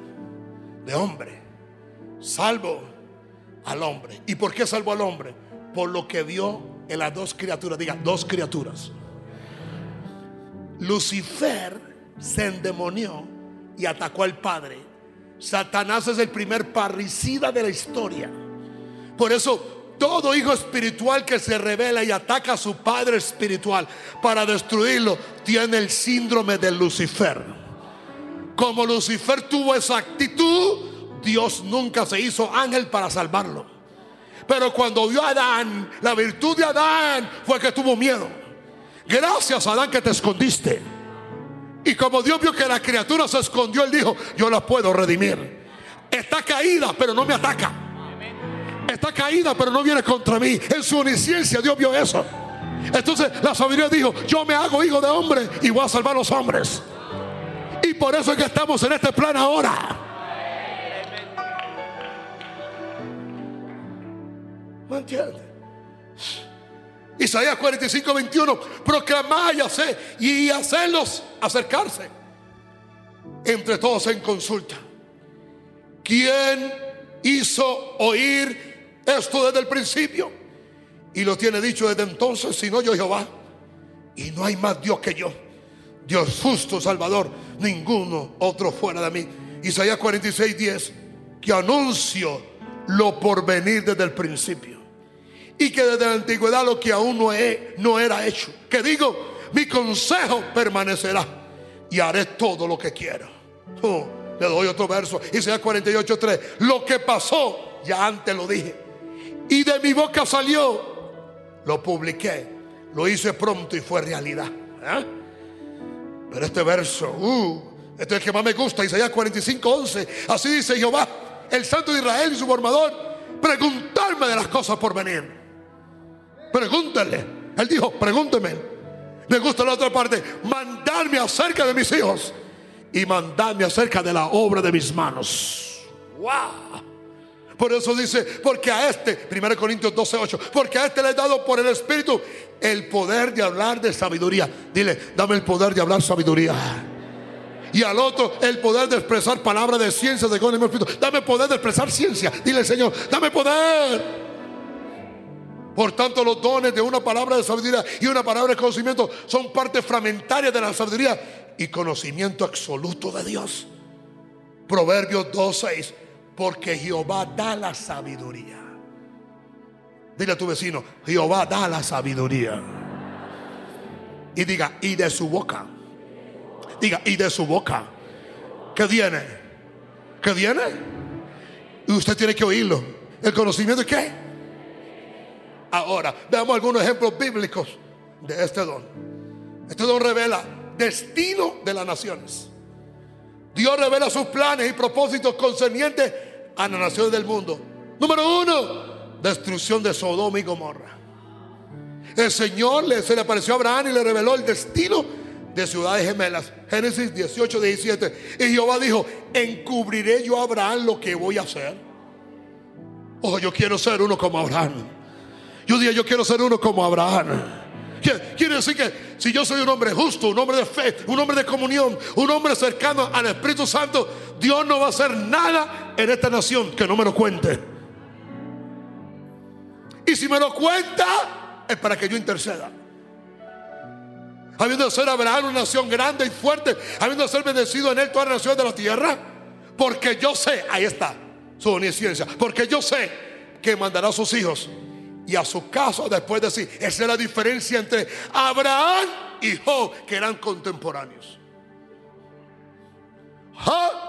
de hombre, salvo al hombre. ¿Y por qué salvo al hombre? Por lo que vio en las dos criaturas, diga, dos criaturas. Lucifer se endemonió y atacó al Padre. Satanás es el primer parricida de la historia. Por eso todo hijo espiritual que se revela y ataca a su padre espiritual para destruirlo tiene el síndrome de Lucifer. Como Lucifer tuvo esa actitud, Dios nunca se hizo ángel para salvarlo. Pero cuando vio a Adán, la virtud de Adán fue que tuvo miedo. Gracias Adán que te escondiste. Y como Dios vio que la criatura se escondió, él dijo, yo la puedo redimir. Está caída, pero no me ataca. Está caída, pero no viene contra mí. En su omnisciencia Dios vio eso. Entonces la sabiduría dijo, yo me hago hijo de hombre y voy a salvar a los hombres. Y por eso es que estamos en este plan ahora. ¿Me entiendes? Isaías 45, 21, proclamar y hacer y hacerlos acercarse. Entre todos en consulta. ¿Quién hizo oír esto desde el principio? Y lo tiene dicho desde entonces, sino yo Jehová. Y no hay más Dios que yo. Dios justo, Salvador, ninguno otro fuera de mí. Isaías 46, 10, que anuncio lo por venir desde el principio y que desde la antigüedad lo que aún no, no era hecho. Que digo, mi consejo permanecerá y haré todo lo que quiero. Oh, le doy otro verso, Isaías 48:3. Lo que pasó, ya antes lo dije. Y de mi boca salió, lo publiqué, lo hice pronto y fue realidad. ¿eh? Pero este verso, uh, este es el que más me gusta, Isaías 45:11. Así dice Jehová, el Santo de Israel y su formador, preguntarme de las cosas por venir. Pregúntale. Él dijo, pregúnteme. Me gusta la otra parte, mandarme acerca de mis hijos y mandarme acerca de la obra de mis manos. Wow. Por eso dice, porque a este, 1 Corintios 12, 8, porque a este le he dado por el Espíritu el poder de hablar de sabiduría. Dile, dame el poder de hablar sabiduría. Y al otro el poder de expresar palabras de ciencia de con el Espíritu. Dame poder de expresar ciencia. Dile, Señor, dame poder. Por tanto, los dones de una palabra de sabiduría y una palabra de conocimiento son parte fragmentaria de la sabiduría y conocimiento absoluto de Dios. Proverbios 2.6, porque Jehová da la sabiduría. Dile a tu vecino, Jehová da la sabiduría. Y diga, y de su boca. Diga, y de su boca. ¿Qué viene? ¿Qué viene? Y usted tiene que oírlo. ¿El conocimiento es qué? Ahora, veamos algunos ejemplos bíblicos de este don. Este don revela destino de las naciones. Dios revela sus planes y propósitos concernientes a las naciones del mundo. Número uno, destrucción de Sodoma y Gomorra. El Señor se le apareció a Abraham y le reveló el destino de ciudades gemelas. Génesis 18, 17. Y Jehová dijo, encubriré yo a Abraham lo que voy a hacer. Oh, yo quiero ser uno como Abraham. Yo dije, yo quiero ser uno como Abraham. Quiere decir que si yo soy un hombre justo, un hombre de fe, un hombre de comunión, un hombre cercano al Espíritu Santo, Dios no va a hacer nada en esta nación que no me lo cuente. Y si me lo cuenta, es para que yo interceda. Habiendo de ser Abraham una nación grande y fuerte, habiendo de ser bendecido en él todas las naciones de la tierra, porque yo sé, ahí está su omnisciencia, porque yo sé que mandará a sus hijos y a su caso después de decir, esa es la diferencia entre Abraham y Job, que eran contemporáneos. Job,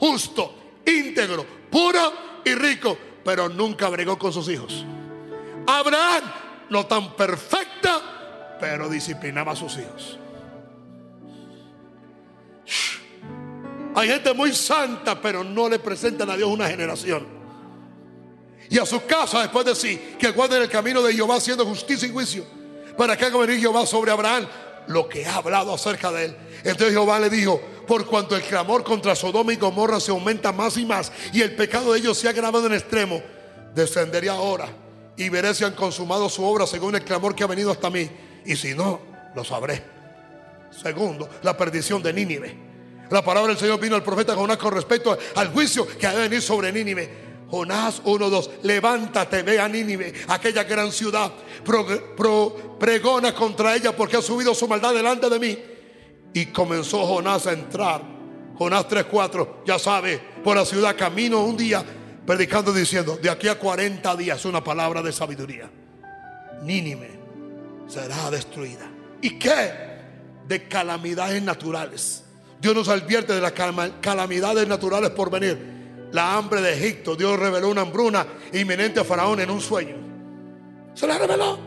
justo, íntegro, puro y rico, pero nunca bregó con sus hijos. Abraham, no tan perfecta, pero disciplinaba a sus hijos. Hay gente muy santa, pero no le presentan a Dios una generación. Y a su casa después de sí, que guarden el camino de Jehová haciendo justicia y juicio, para que haga venir Jehová sobre Abraham lo que ha hablado acerca de él. Entonces Jehová le dijo, por cuanto el clamor contra Sodoma y Gomorra se aumenta más y más, y el pecado de ellos se ha agravado en extremo, descenderé ahora y veré si han consumado su obra según el clamor que ha venido hasta mí. Y si no, lo sabré. Segundo, la perdición de Nínive. La palabra del Señor vino al profeta con respecto al juicio que ha de venir sobre Nínive. Jonás 1.2, levántate, ve a Nínive, aquella gran ciudad, pregona contra ella porque ha subido su maldad delante de mí. Y comenzó Jonás a entrar. Jonás 3.4, ya sabe, por la ciudad camino un día, predicando diciendo, de aquí a 40 días, una palabra de sabiduría. Nínive será destruida. ¿Y qué? De calamidades naturales Dios nos advierte de las calamidades naturales por venir. La hambre de Egipto, Dios reveló una hambruna inminente a Faraón en un sueño. Se la reveló.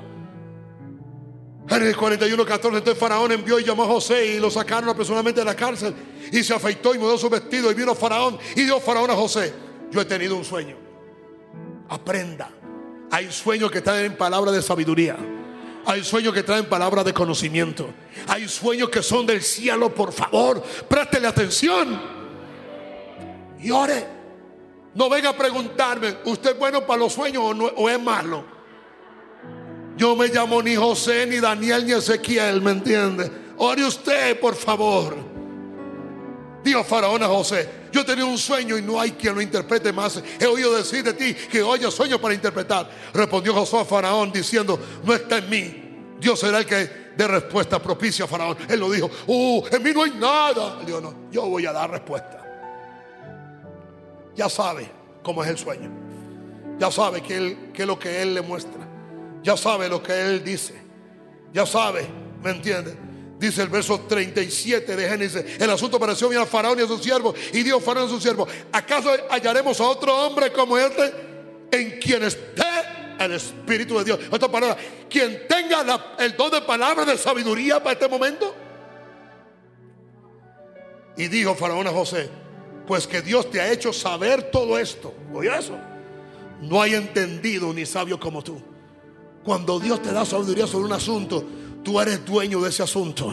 el 41, 14, entonces Faraón envió y llamó a José y lo sacaron apresuradamente de la cárcel. Y se afeitó y mudó su vestido y vino Faraón y dio Faraón a José. Yo he tenido un sueño. Aprenda. Hay sueños que están en palabra de sabiduría. Hay sueños que traen palabras de conocimiento. Hay sueños que son del cielo, por favor. Préstele atención. Y ore. No venga a preguntarme, ¿usted es bueno para los sueños o, o es malo? Yo me llamo ni José, ni Daniel, ni Ezequiel, ¿me entiende? Ore usted, por favor. Dijo Faraón a José, yo tenido un sueño y no hay quien lo interprete más. He oído decir de ti que oye sueño para interpretar. Respondió José a Faraón diciendo, no está en mí. Dios será el que dé respuesta propicia a Faraón. Él lo dijo, uh, en mí no hay nada. Dijo, no, yo voy a dar respuesta. Ya sabe cómo es el sueño. Ya sabe qué es lo que Él le muestra. Ya sabe lo que Él dice. Ya sabe, ¿me entiende? Dice el verso 37 de Génesis. El asunto pareció bien a Faraón y a su siervo. Y dijo Faraón a su siervo: ¿Acaso hallaremos a otro hombre como este en quien esté el Espíritu de Dios? Otra palabra: quien tenga el don de palabra de sabiduría para este momento. Y dijo Faraón a José: Pues que Dios te ha hecho saber todo esto. Oye eso. No hay entendido ni sabio como tú. Cuando Dios te da sabiduría sobre un asunto, Tú eres dueño de ese asunto.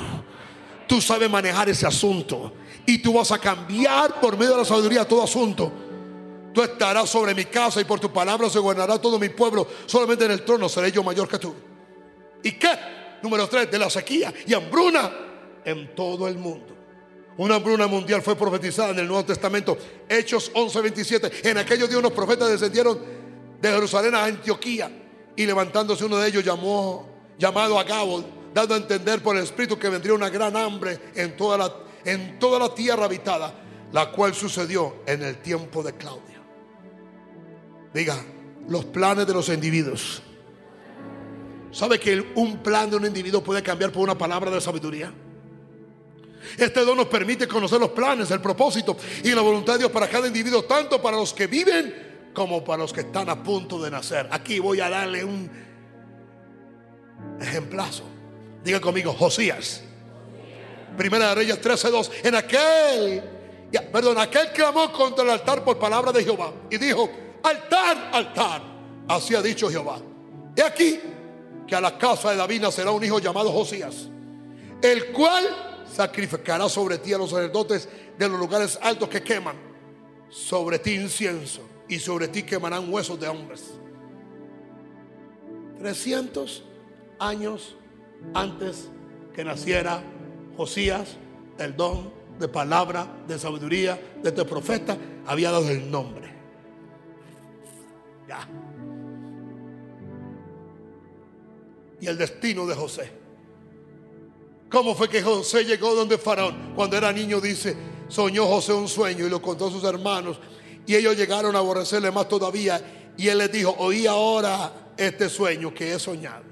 Tú sabes manejar ese asunto. Y tú vas a cambiar por medio de la sabiduría todo asunto. Tú estarás sobre mi casa y por tu palabra se gobernará todo mi pueblo. Solamente en el trono seré yo mayor que tú. ¿Y qué? Número tres, de la sequía y hambruna en todo el mundo. Una hambruna mundial fue profetizada en el Nuevo Testamento. Hechos 11:27. En aquellos días unos profetas descendieron de Jerusalén a Antioquía. Y levantándose uno de ellos llamó, llamado a Gabo dando a entender por el Espíritu que vendría una gran hambre en toda la, en toda la tierra habitada, la cual sucedió en el tiempo de Claudia. Diga, los planes de los individuos. ¿Sabe que un plan de un individuo puede cambiar por una palabra de sabiduría? Este don nos permite conocer los planes, el propósito y la voluntad de Dios para cada individuo, tanto para los que viven como para los que están a punto de nacer. Aquí voy a darle un ejemplazo. Diga conmigo, Josías. Primera de Reyes 13:2. En aquel, perdón, aquel clamó contra el altar por palabra de Jehová y dijo: Altar, altar. Así ha dicho Jehová. He aquí que a la casa de David nacerá un hijo llamado Josías, el cual sacrificará sobre ti a los sacerdotes de los lugares altos que queman, sobre ti incienso y sobre ti quemarán huesos de hombres. 300 años antes que naciera Josías, el don de palabra, de sabiduría de este profeta, había dado el nombre. Ya. Y el destino de José. ¿Cómo fue que José llegó donde Faraón? Cuando era niño dice, soñó José un sueño y lo contó a sus hermanos. Y ellos llegaron a aborrecerle más todavía. Y él les dijo, oí ahora este sueño que he soñado.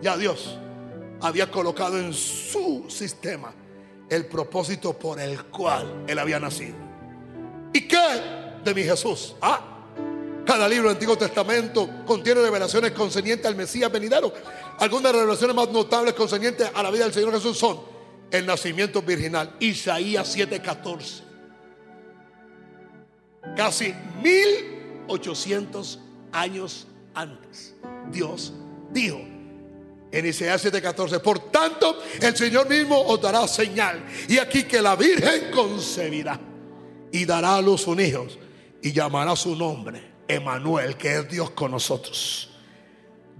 Ya Dios había colocado en su sistema el propósito por el cual él había nacido. ¿Y qué de mi Jesús? Ah, Cada libro del Antiguo Testamento contiene revelaciones concernientes al Mesías venidero. Algunas revelaciones más notables concernientes a la vida del Señor Jesús son el nacimiento virginal, Isaías 7:14. Casi 1800 años antes, Dios dijo en Isaías 7:14, por tanto, el Señor mismo os dará señal. Y aquí que la Virgen concebirá y dará a luz un y llamará su nombre Emanuel, que es Dios con nosotros.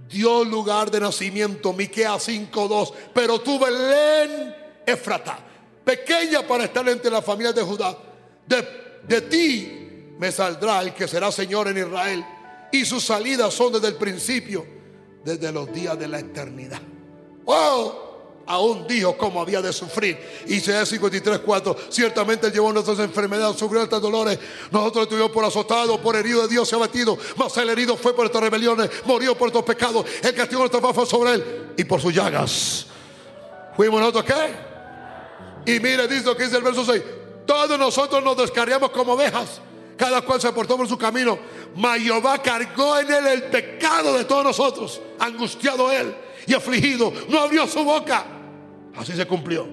Dio lugar de nacimiento, Miqueas 5:2, pero tú Belén Efrata, pequeña para estar entre las familias de Judá, de, de ti me saldrá el que será Señor en Israel, y sus salidas son desde el principio, desde los días de la eternidad. ¡Wow! Aún dijo cómo había de sufrir. Isaías 53, 4. Ciertamente llevó nuestras enfermedades, sufrió estos dolores. Nosotros lo tuvimos por azotado, por herido de Dios se ha batido. Mas el herido fue por estas rebeliones, murió por estos pecados. El castigo de nuestra fue sobre él y por sus llagas. Fuimos nosotros qué? Y mire, dice lo que dice el verso 6. Todos nosotros nos descarriamos como ovejas. Cada cual se portó por su camino. Mas Jehová cargó en él el pecado de todos nosotros. Angustiado él y afligido. No abrió su boca. Así se cumplió.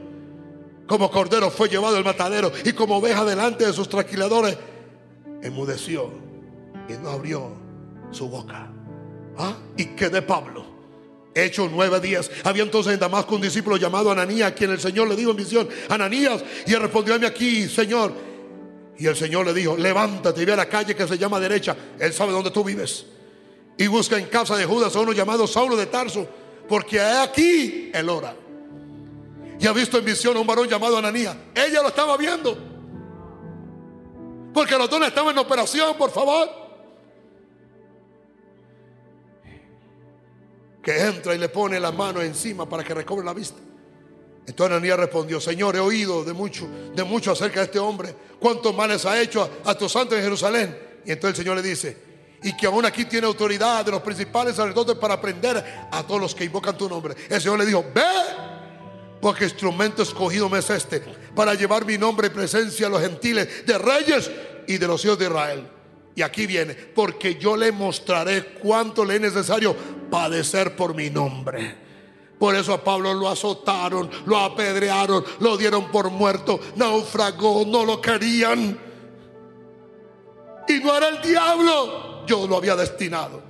Como cordero fue llevado al matadero y como oveja delante de sus tranquiladores, enmudeció y no abrió su boca. ¿Ah? ¿Y qué de Pablo? Hechos nueve días. Había entonces en Damasco un discípulo llamado Ananías, quien el Señor le dijo en visión, Ananías, y él respondió a mí aquí, Señor. Y el Señor le dijo, levántate y ve a la calle que se llama derecha. Él sabe dónde tú vives. Y busca en casa de Judas a uno llamado Saulo de Tarso, porque aquí él ora y ha visto en visión a un varón llamado Ananías. Ella lo estaba viendo. Porque los dos estaban en operación, por favor. Que entra y le pone la mano encima para que recobre la vista. Entonces Ananías respondió, Señor, he oído de mucho, de mucho acerca de este hombre, cuántos males ha hecho a, a tu santo en Jerusalén. Y entonces el Señor le dice, y que aún aquí tiene autoridad de los principales sacerdotes para aprender a todos los que invocan tu nombre. El Señor le dijo, ve porque instrumento escogido me es este, para llevar mi nombre y presencia a los gentiles, de reyes y de los hijos de Israel. Y aquí viene, porque yo le mostraré cuánto le es necesario padecer por mi nombre. Por eso a Pablo lo azotaron, lo apedrearon, lo dieron por muerto, naufragó, no lo querían. Y no era el diablo, yo lo había destinado.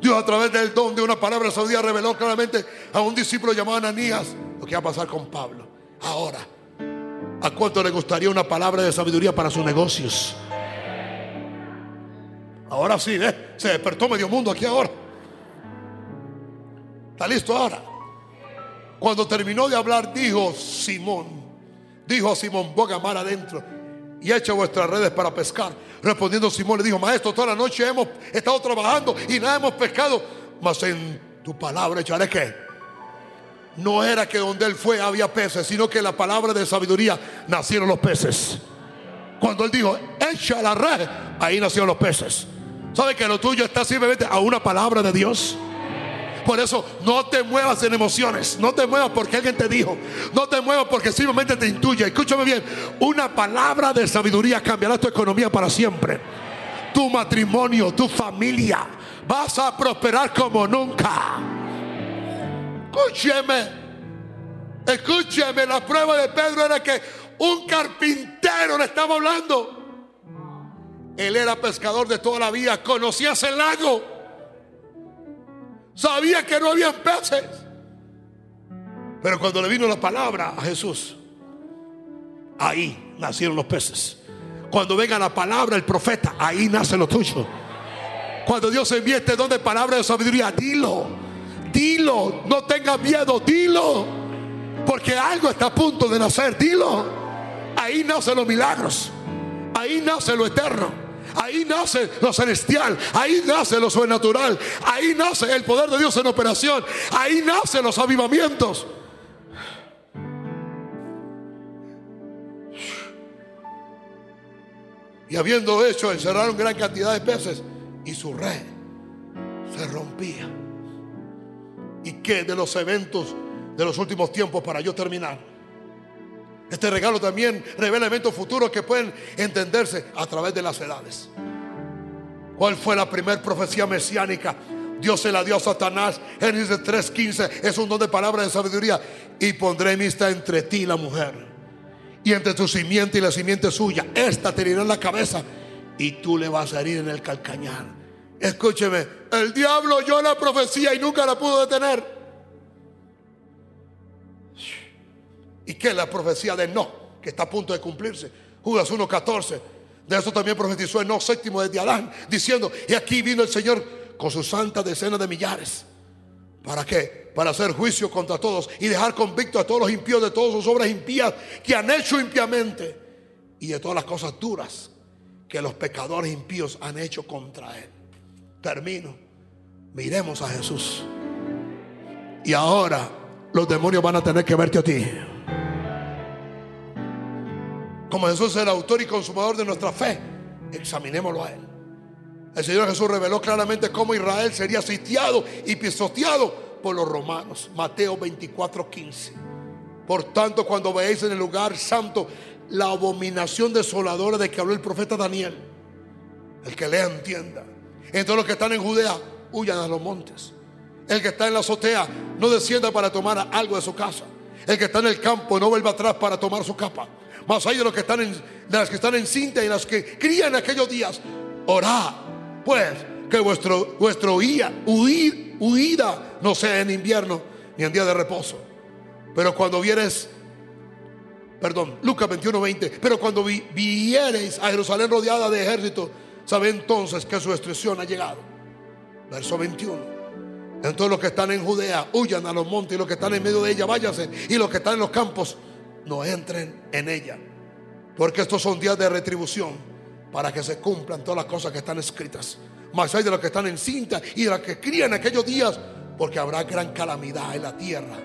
Dios a través del don de una palabra saudía reveló claramente a un discípulo llamado Ananías lo que va a pasar con Pablo. Ahora, ¿a cuánto le gustaría una palabra de sabiduría para sus negocios? Ahora sí, ¿eh? se despertó medio mundo aquí ahora. ¿Está listo ahora? Cuando terminó de hablar, dijo Simón, dijo a Simón, boga mar adentro y echa vuestras redes para pescar. Respondiendo Simón le dijo, maestro, toda la noche hemos estado trabajando y nada hemos pescado, mas en tu palabra echaré que no era que donde él fue había peces, sino que la palabra de sabiduría nacieron los peces. Cuando él dijo, echa la red, ahí nacieron los peces. ¿Sabe que lo tuyo está simplemente a una palabra de Dios? Por eso no te muevas en emociones, no te muevas porque alguien te dijo, no te muevas porque simplemente te intuye. Escúchame bien, una palabra de sabiduría cambiará tu economía para siempre. Tu matrimonio, tu familia, vas a prosperar como nunca. Escúcheme, escúcheme, la prueba de Pedro era que un carpintero le estaba hablando. Él era pescador de toda la vida, conocía ese lago, sabía que no había peces. Pero cuando le vino la palabra a Jesús, ahí nacieron los peces. Cuando venga la palabra, el profeta, ahí nace lo tuyo. Cuando Dios envíe este don de palabra de sabiduría, dilo. Dilo, no tengas miedo, dilo. Porque algo está a punto de nacer, dilo. Ahí nacen los milagros. Ahí nace lo eterno. Ahí nace lo celestial. Ahí nace lo sobrenatural. Ahí nace el poder de Dios en operación. Ahí nacen los avivamientos. Y habiendo hecho, encerraron gran cantidad de peces y su red se rompía. ¿Y qué de los eventos de los últimos tiempos para yo terminar? Este regalo también revela eventos futuros que pueden entenderse a través de las edades. ¿Cuál fue la primera profecía mesiánica? Dios se la dio a Satanás. Génesis 3:15 es un don de palabra de sabiduría. Y pondré amistad entre ti y la mujer. Y entre tu simiente y la simiente suya. Esta te herirá en la cabeza. Y tú le vas a herir en el calcañar. Escúcheme. El diablo oyó la profecía y nunca la pudo detener. ¿Y qué es la profecía de no? Que está a punto de cumplirse. Judas 1:14. De eso también profetizó el no séptimo de Adán. Diciendo: Y aquí vino el Señor con su santa decena de millares. ¿Para qué? Para hacer juicio contra todos y dejar convicto a todos los impíos de todas sus obras impías que han hecho impiamente y de todas las cosas duras que los pecadores impíos han hecho contra él. Termino. Miremos a Jesús. Y ahora los demonios van a tener que verte a ti. Como Jesús es el autor y consumador de nuestra fe, examinémoslo a Él. El Señor Jesús reveló claramente cómo Israel sería sitiado y pisoteado por los romanos. Mateo 24, 15. Por tanto, cuando veáis en el lugar santo la abominación desoladora de que habló el profeta Daniel, el que lea entienda. Entonces los que están en Judea huyan a los montes. El que está en la azotea no descienda para tomar algo de su casa. El que está en el campo no vuelva atrás para tomar su capa. Más hay de los que están en, de las que están en cinta y las que crían aquellos días. Orad pues que vuestro, vuestro huida, huida no sea en invierno ni en día de reposo. Pero cuando vieres, perdón, Lucas 21, 20, pero cuando viereis a Jerusalén rodeada de ejército, sabe entonces que su destrucción ha llegado. Verso 21. Entonces los que están en Judea huyan a los montes y los que están en medio de ella váyanse y los que están en los campos no entren en ella. Porque estos son días de retribución para que se cumplan todas las cosas que están escritas. Más hay de los que están en cinta y de los que crían aquellos días, porque habrá gran calamidad en la tierra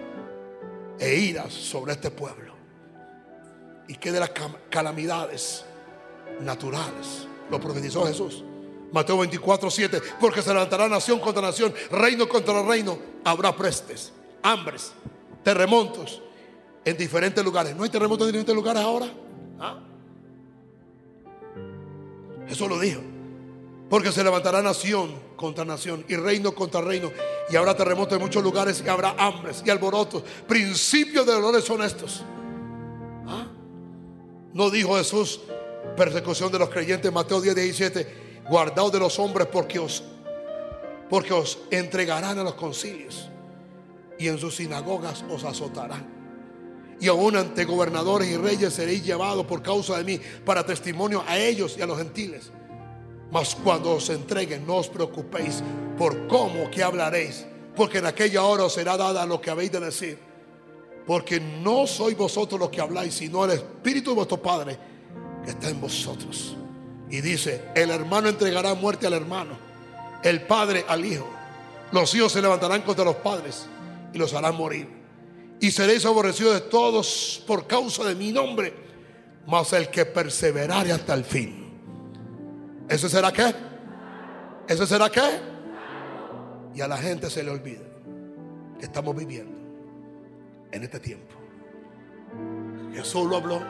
e iras sobre este pueblo. ¿Y qué de las calamidades naturales? Lo profetizó Jesús. Mateo 24, 7. Porque se levantará nación contra nación, reino contra reino. Habrá prestes, hambres, terremotos en diferentes lugares. ¿No hay terremotos en diferentes lugares ahora? ¿Ah? Eso lo dijo. Porque se levantará nación contra nación y reino contra reino. Y habrá terremotos en muchos lugares y habrá hambres y alborotos. Principios de dolores son estos. ¿Ah? No dijo Jesús persecución de los creyentes. Mateo 10, 17. Guardaos de los hombres porque os, porque os entregarán a los concilios. Y en sus sinagogas os azotarán y aún ante gobernadores y reyes seréis llevados por causa de mí para testimonio a ellos y a los gentiles. Mas cuando os entreguen, no os preocupéis por cómo que hablaréis, porque en aquella hora os será dada lo que habéis de decir. Porque no sois vosotros los que habláis, sino el Espíritu de vuestro Padre está en vosotros. Y dice, el hermano entregará muerte al hermano, el padre al hijo. Los hijos se levantarán contra los padres y los harán morir y seréis aborrecidos de todos por causa de mi nombre, mas el que perseverare hasta el fin. ¿Ese será qué? ¿Ese será qué? Y a la gente se le olvida que estamos viviendo en este tiempo. Jesús lo habló,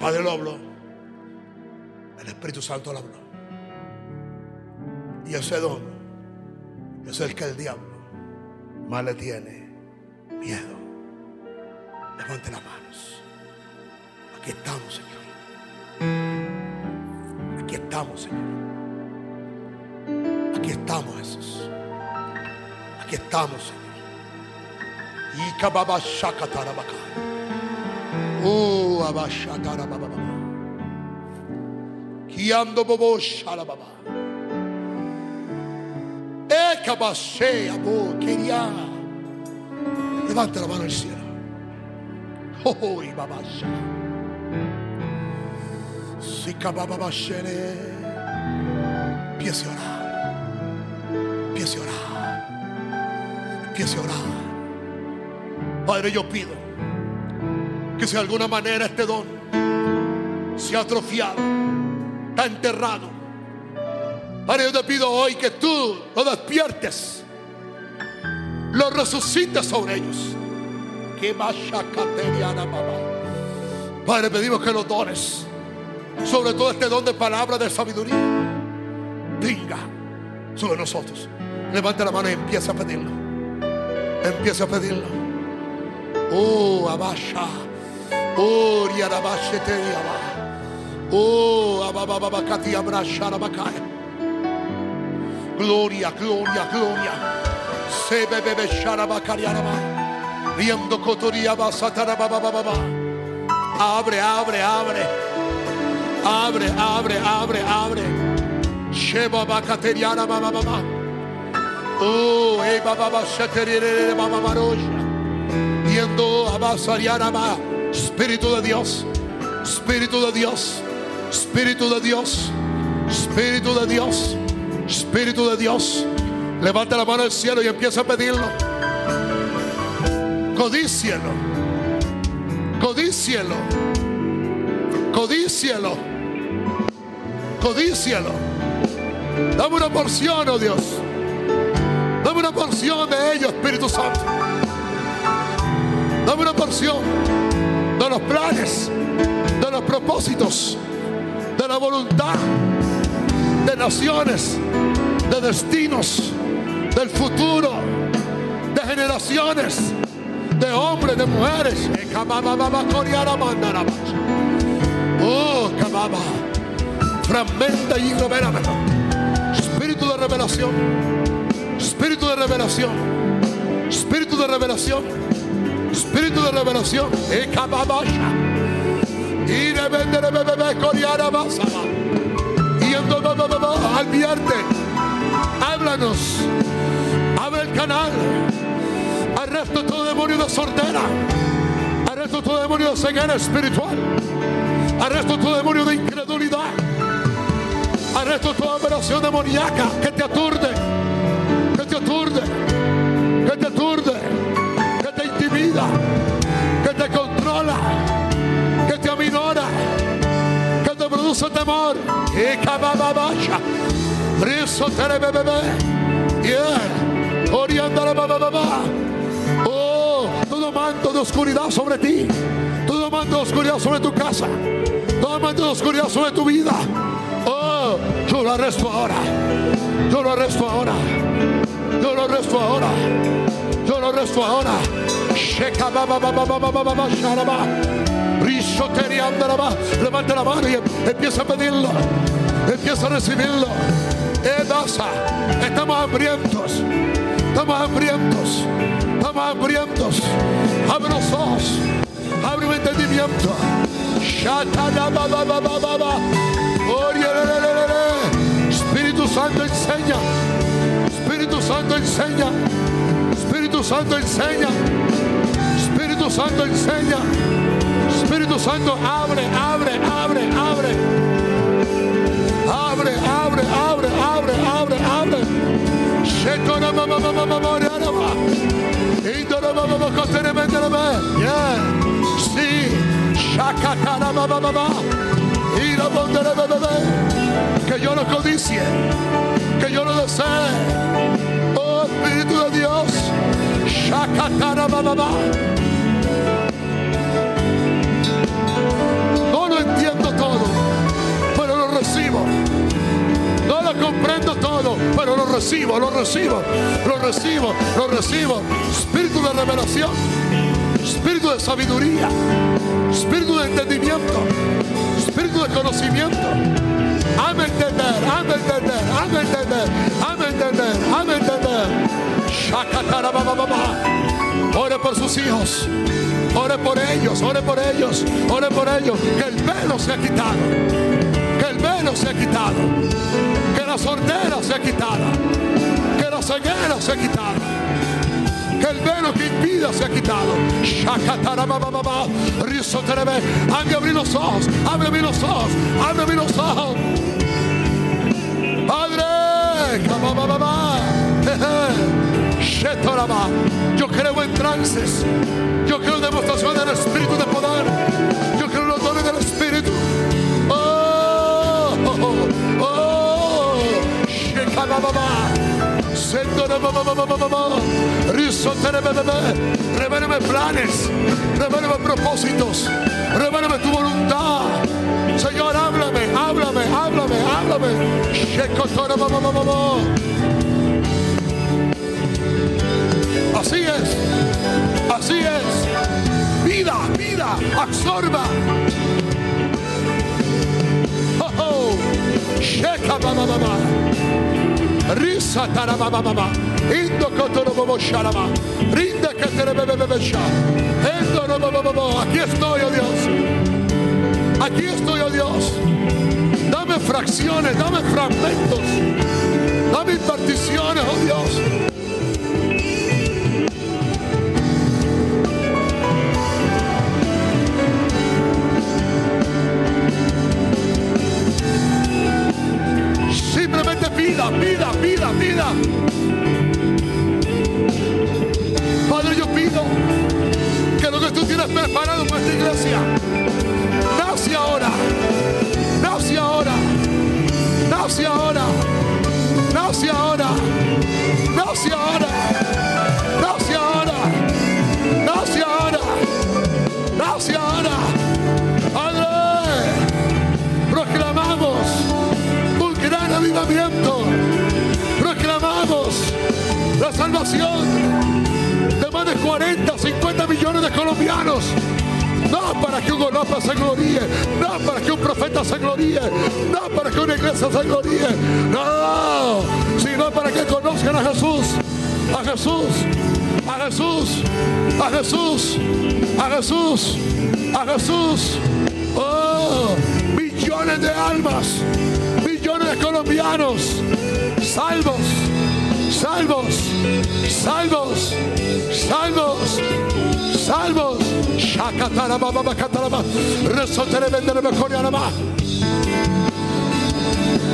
Padre lo habló, el Espíritu Santo lo habló. Y ese don es el que el diablo más le tiene miedo. Levante las manos. Aquí estamos, Señor. Aquí estamos, Señor. Aquí estamos, Jesús. Aquí estamos, Señor. Y abashatarababa. Kiando bobo shalababa. Ekabashe abo quería. Levanta la mano al cielo. Oh, y babasha. Sika bababashere. Empiece a orar. Empiece a orar. Empiece a orar. Padre, yo pido que si de alguna manera este don se ha atrofiado, está enterrado. Padre, yo te pido hoy que tú lo despiertes lo resucita sobre ellos. Que Padre, pedimos que los dones, sobre todo este don de palabra de sabiduría, venga sobre nosotros. Levanta la mano y empieza a pedirlo. Empieza a pedirlo. Oh, abasha. Oh, Oh. Gloria, gloria, gloria. Se bebe sharabakariaraba. Riendo cotoria basatarabababa. Abre, abre, abre. Abre, abre, abre, abre. Sheba bakateriana mama. Oh, eh baba shaterere. Yendo abasariana ma. Espíritu de Dios. Espíritu de Dios. Espíritu de Dios. Espíritu de Dios. Espíritu de Dios. Levanta la mano al cielo y empieza a pedirlo. Codícielo. Codícielo. Codícielo. Codícielo. Dame una porción, oh Dios. Dame una porción de ello, Espíritu Santo. Dame una porción de los planes, de los propósitos, de la voluntad, de naciones, de destinos, del futuro, de generaciones, de hombres, de mujeres. Oh, Kababa. Fragmenta y revélame. Espíritu de revelación. Espíritu de revelación. Espíritu de revelación. Espíritu de revelación. Y entonces advierte. Háblanos. Abre el canal. Arresto todo demonio de sordera. Arresto todo demonio de ceguera espiritual. Arresto todo demonio de incredulidad. Arresto toda operación demoníaca que te aturde, que te aturde, que te aturde, que te aminora, que te produce temor. Y cabababasha. Riso terebebebe. Yeah. Orianda babababa. Oh, todo manto de oscuridad sobre ti. Todo manto de oscuridad sobre tu casa. Todo manto de oscuridad sobre tu vida. Oh, yo lo arresto ahora. Yo lo arresto ahora. Yo lo arresto ahora. Yo lo arresto ahora. Levanta la mano y empieza a pedirlo. Empieza a recibirlo. Edasa. Estamos hambrientos. Estamos hambrientos. Estamos hambrientos. Abre los ojos. Abre un entendimiento. Espíritu Santo enseña. Espíritu Santo enseña. Espíritu Santo enseña. Santo enseña. Espíritu Santo abre, abre, abre, abre. Abre, abre, abre, abre, abre, abre. Yeah. Sí. Bondere bebebe. Que yo lo codicie. Que yo lo desee. Oh Espíritu de Dios. Shakatara mama recibo, lo recibo, lo recibo, lo recibo. Espíritu de revelación, espíritu de sabiduría, espíritu de entendimiento, espíritu de conocimiento. Ame entender, ame entender, ame entender, ame entender, ame entender. Ore por sus hijos. Ore por ellos, ore por ellos, ore por ellos. Que el velo se ha quitado. Que el velo se ha quitado. Que la sordera se quitado. Que la ceguera se ha quitado. Que el velo que impida se ha quitado. Abre los ojos. Abre los ojos. Abre los ojos. Padre. Yo creo en trances. Yo creo en demostración del Espíritu de poder. Revélame planes. Revélame propósitos. Revélame tu voluntad. Señor, háblame, háblame, háblame, háblame. Así es, así es. Vida, vida, absorba. Oh, oh risa tarabababa, indo rinde que endo aquí estoy, oh Dios, aquí estoy, oh Dios, dame fracciones, dame fragmentos, dame imparticiones, oh Dios, vida, vida, vida. Padre, yo pido que lo que tú tienes preparado para esta iglesia, nace ahora, nace ahora, nace ahora, nace ahora, nace ahora, salvación de más de 40, 50 millones de colombianos. No para que un López se gloríe, no para que un profeta se gloríe, no para que una iglesia se gloríe, no, sino para que conozcan a Jesús, a Jesús, a Jesús, a Jesús, a Jesús, a Jesús. Oh, millones de almas, millones de colombianos salvos, salvos, salvos, salvos, salvos. Shakatara baba bakataraba, resotere mekoriaraba.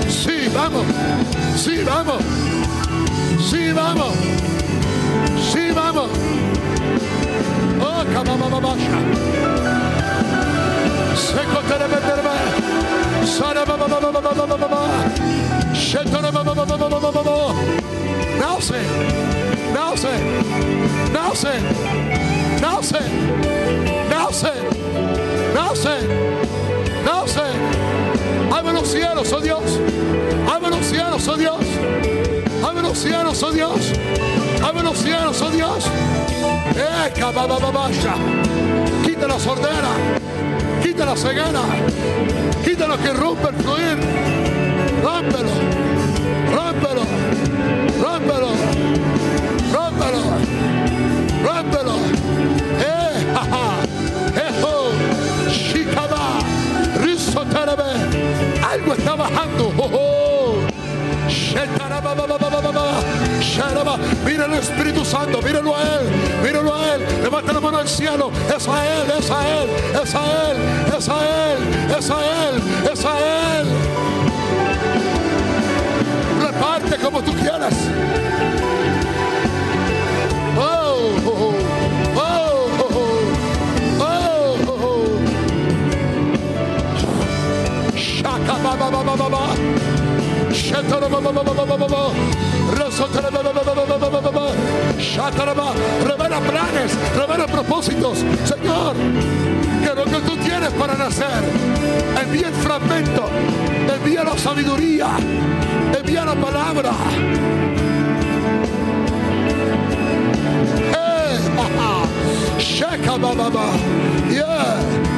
Sí, vamos, sí, vamos, sí, vamos, sí, vamos. Oh, kabababasha. Sekotere vendere Sara baba Nace, nace, nace, nace, nace, nace, nace. Abre los cielos, oh Dios. Abre los cielos, oh Dios. Abre los cielos, oh Dios. Abre los cielos, oh Dios. Eh, Quita la sordera. Quita la ceguera. Quita lo que rompe el fluir. Rómpelo. Rómpelo. Rómpelo. Eh, jaja. Ejo. Shikaba. Terebe. Algo está bajando. Oh, oh. Mira el Espíritu Santo, míralo a Él, míralo a Él. Levanta la mano al cielo. Es a Él, es a Él, es a Él, es a Él, es a Él, es a Él. Vente como tú quieras. Oh, oh, oh, oh, oh, oh. Shaka ba ba ba ba ba ba. Shetara ba ba ba ba ba ba ba. Rasotara ba ba ba ba ba ba ba. Revela planes, revela propósitos. Señor, que lo que tú tienes para nacer, envía el fragmento, envía la sabiduría, envía la palabra. Eh, [laughs] yeah,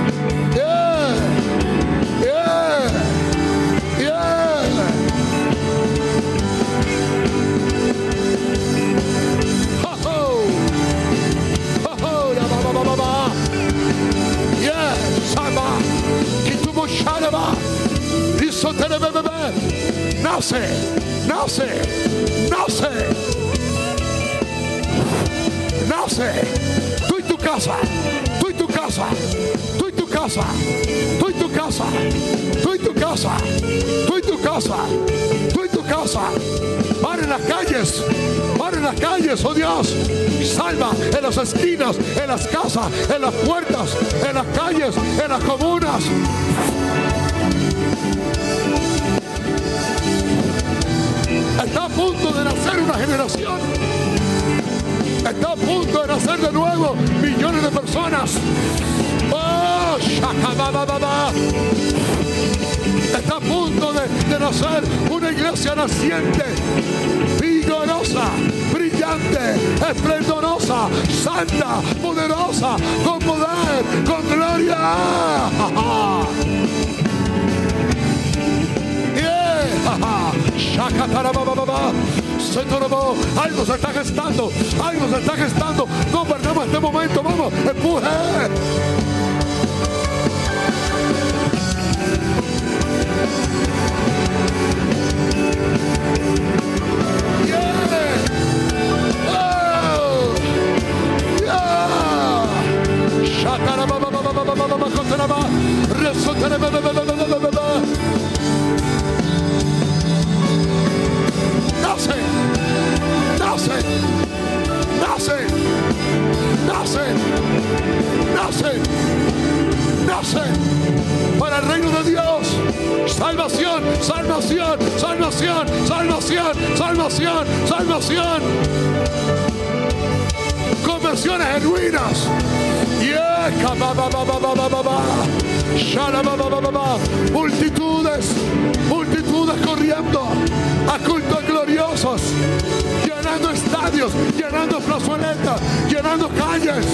Nace, nace, nace, nace. Tú y tu casa, tú y tu casa, tú y tu casa, tú y tu casa, tú y tu casa, tú y tu casa, tú y tu casa. Para en las calles, para en las calles, oh Dios. Salva en las esquinas, en las casas, en las puertas, en las calles, en las comunas. Está a punto de nacer una generación Está a punto de nacer de nuevo millones de personas. Oh. Está a punto de, de nacer una iglesia naciente, vigorosa, brillante, esplendorosa, santa, poderosa, con poder, con gloria. [laughs] Algo [laughs] se está gestando. Algo se está gestando. No perdamos este momento. Vamos. Empuje. Nace, nace, nace, nace, nace, nace para el reino de Dios. Salvación, salvación, salvación, salvación, salvación, salvación. Conversiones genuinas. Multitudes, multitudes corriendo a cultos gloriosos, llenando estadios, llenando plazoletas, llenando calles.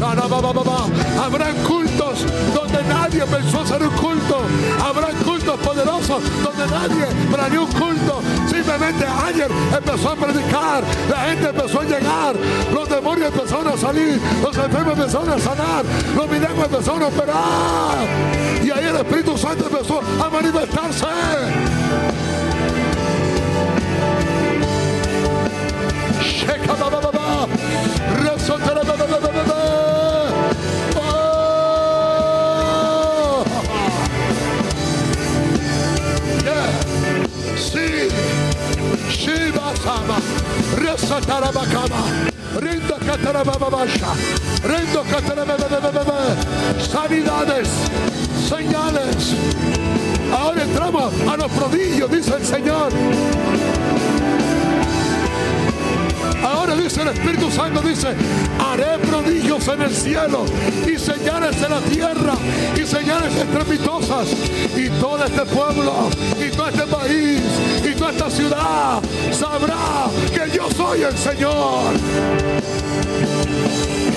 Habrán cultos donde nadie pensó hacer un culto. Habrán cultos poderosos donde nadie planeó un culto. Simplemente ayer empezó a predicar, la gente empezó a llegar, los demonios empezaron a salir, los enfermos empezaron a sanar, los milagros empezaron a operar. Y ahí el Espíritu Santo empezó a manifestarse. Sí. Shiva sama. Resotera ba kama. Rindo katara ba ba ba sha. Rindo katara ba ba ba ba ba ba. Sanidades. Señales. Ahora entramos a los prodigios, dice el Señor. Ahora dice el Espíritu Santo, dice, haré prodigios en el cielo y señales en la tierra y señales estrepitosas. Y todo este pueblo y todo este país y toda esta ciudad sabrá que yo soy el Señor.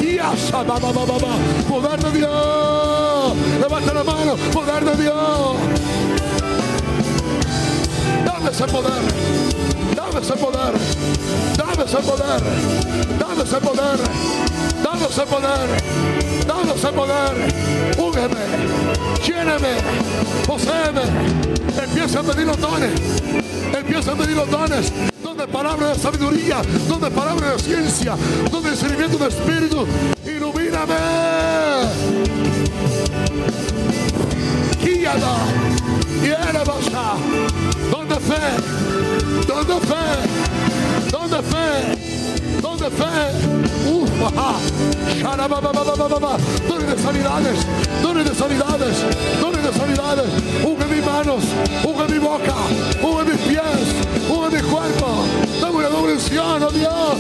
Y ba, ba, ba, ba. Poder de Dios. Levanta la mano. Poder de Dios. Dame ese poder. Dame ese poder. Dame ese poder. Dame ese poder. Dame ese poder. Dame ese poder. Úngeme. Lléname. Poséeme. Empieza a pedir los dones. Empieza a pedir los dones. Donde palabras de sabiduría. Donde palabras de ciencia. Donde discernimiento de espíritu. Ilumíname. Guíala. Y. Donde fe. Donde fe. Donde fe. Donde fe. Uf, ajá. Dones de sanidades. Dones de sanidades. Dones de sanidades. Unge mis manos. Unge mi boca. Unge mis pies. Unge mi cuerpo. Dame una doble unción, oh Dios.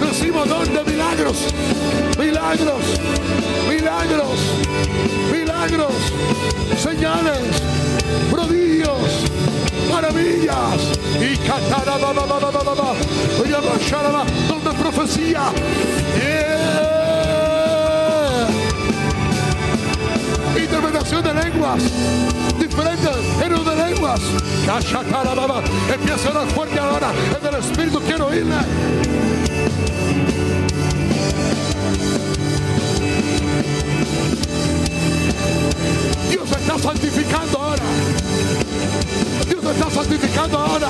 Recibo don de milagros. Milagros. Milagros. Milagros. Señales. Prodigios. Maravillas. Y baba. Y. Don de profecía. Yeah. interpretación de lenguas, diferentes de lenguas. Empieza a orar fuerte ahora. En el Espíritu quiero oírle. Dios está santificando ahora. Dios está santificando ahora.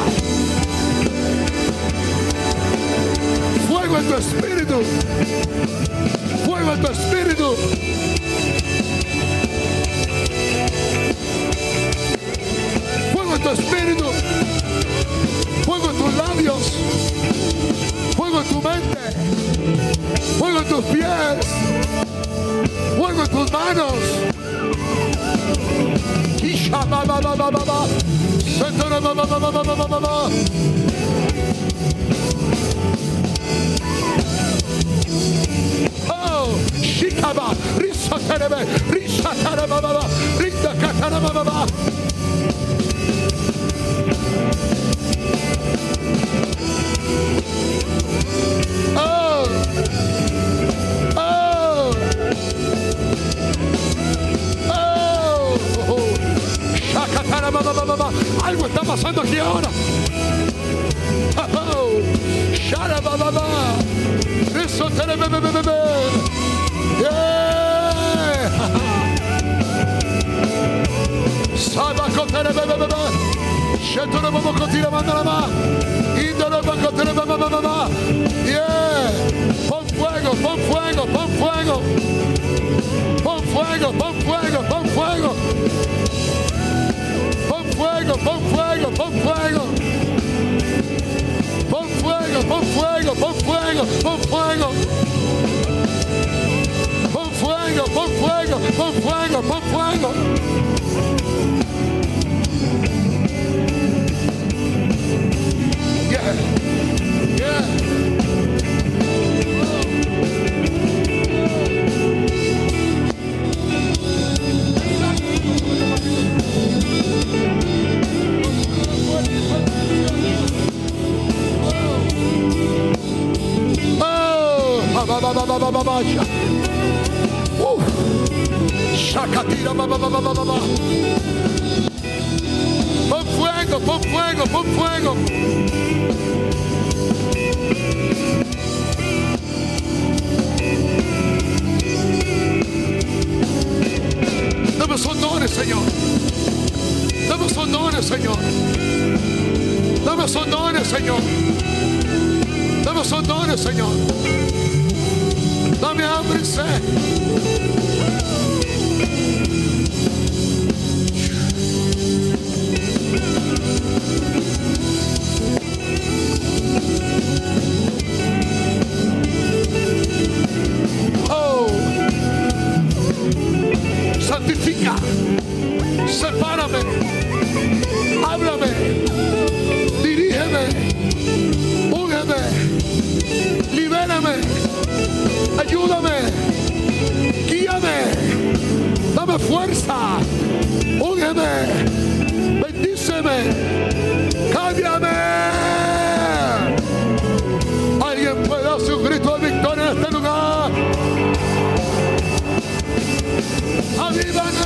Fuego en tu espíritu. Fuego en tu espíritu. Espíritu. Fuego en tus labios. Fuego en tu mente. Fuego en tus pies. Fuego en tus manos. Oh, Shikaba, Risa Terebe, Risa pasando aquí ahora. Pon fuego, pon fuego, pon fuego. Pon fuego, pon fuego, pon fuego. Pon fuego, pon fuego, pon fuego. Pon fuego, pon fuego, pon fuego, pon fuego. Pon fuego, pon fuego, pon fuego. Pon fuego, pon fuego, pon fuego. Dame sus dones, Señor. Dame sus dones, Señor. Dame sus dones, Señor. Dame sus dones, Señor. abre-se. Oh, santifica, separa-me. Fuerza. Úngeme. Bendíceme. Cámbiame. Alguien puede hacer un grito de victoria en este lugar. ¡Avívanos!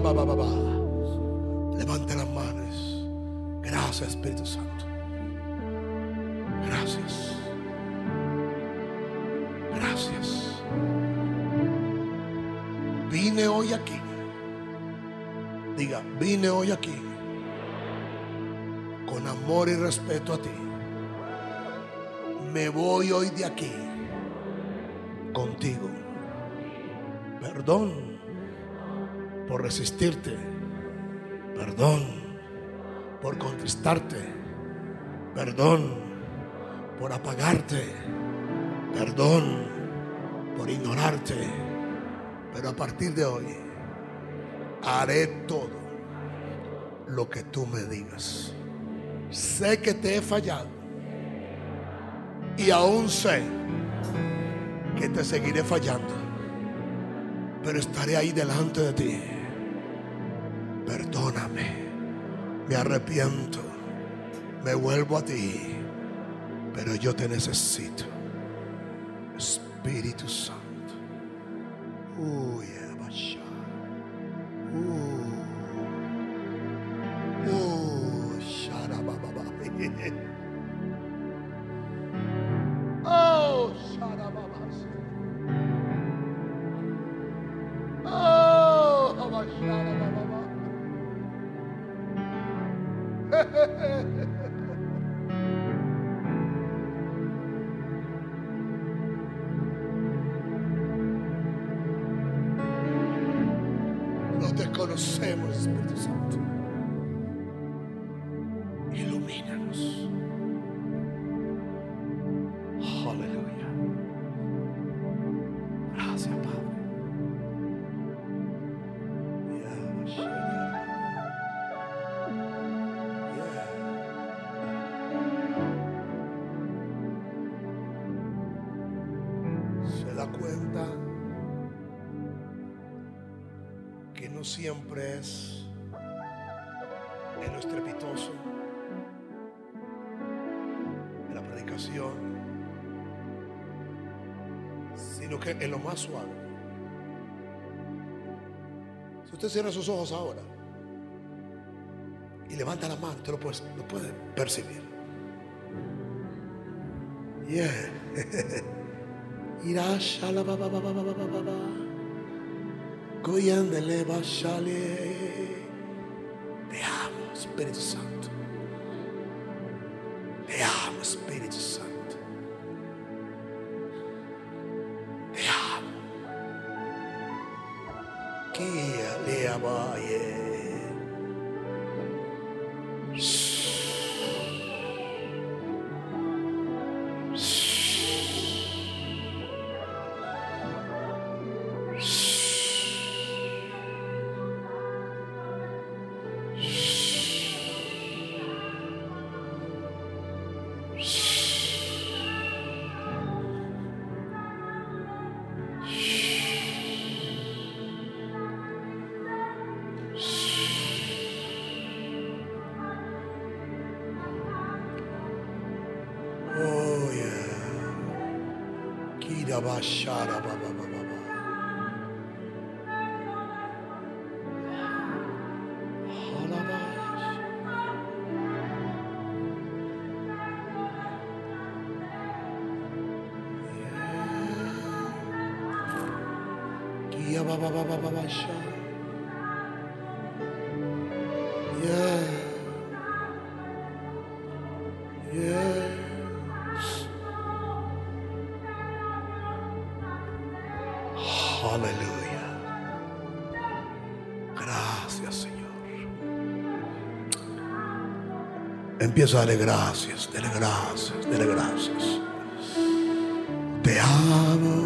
Ba, ba, ba, amor y respeto a ti. Me voy hoy de aquí. Contigo. Perdón por resistirte. Perdón por contristarte. Perdón por apagarte. Perdón por ignorarte. Pero a partir de hoy haré todo lo que tú me digas. Sé que te he fallado. Y aún sé que te seguiré fallando. Pero estaré ahí delante de ti. Perdóname. Me arrepiento. Me vuelvo a ti. Pero yo te necesito. Espíritu Santo. Uh, cierra sus ojos ahora y levanta la mano, te lo puedes, lo puedes percibir. Yeah. Te amo, Espíritu Santo. Yeah. Shara Aleluya. Gracias, Señor. Empieza a darle gracias, dale gracias, dale gracias. Te amo.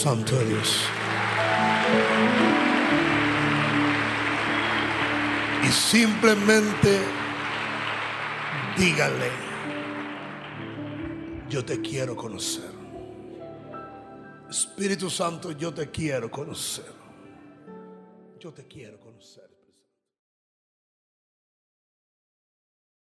Santo de Dios. Y simplemente dígale, yo te quiero conocer. Espíritu Santo, yo te quiero conocer.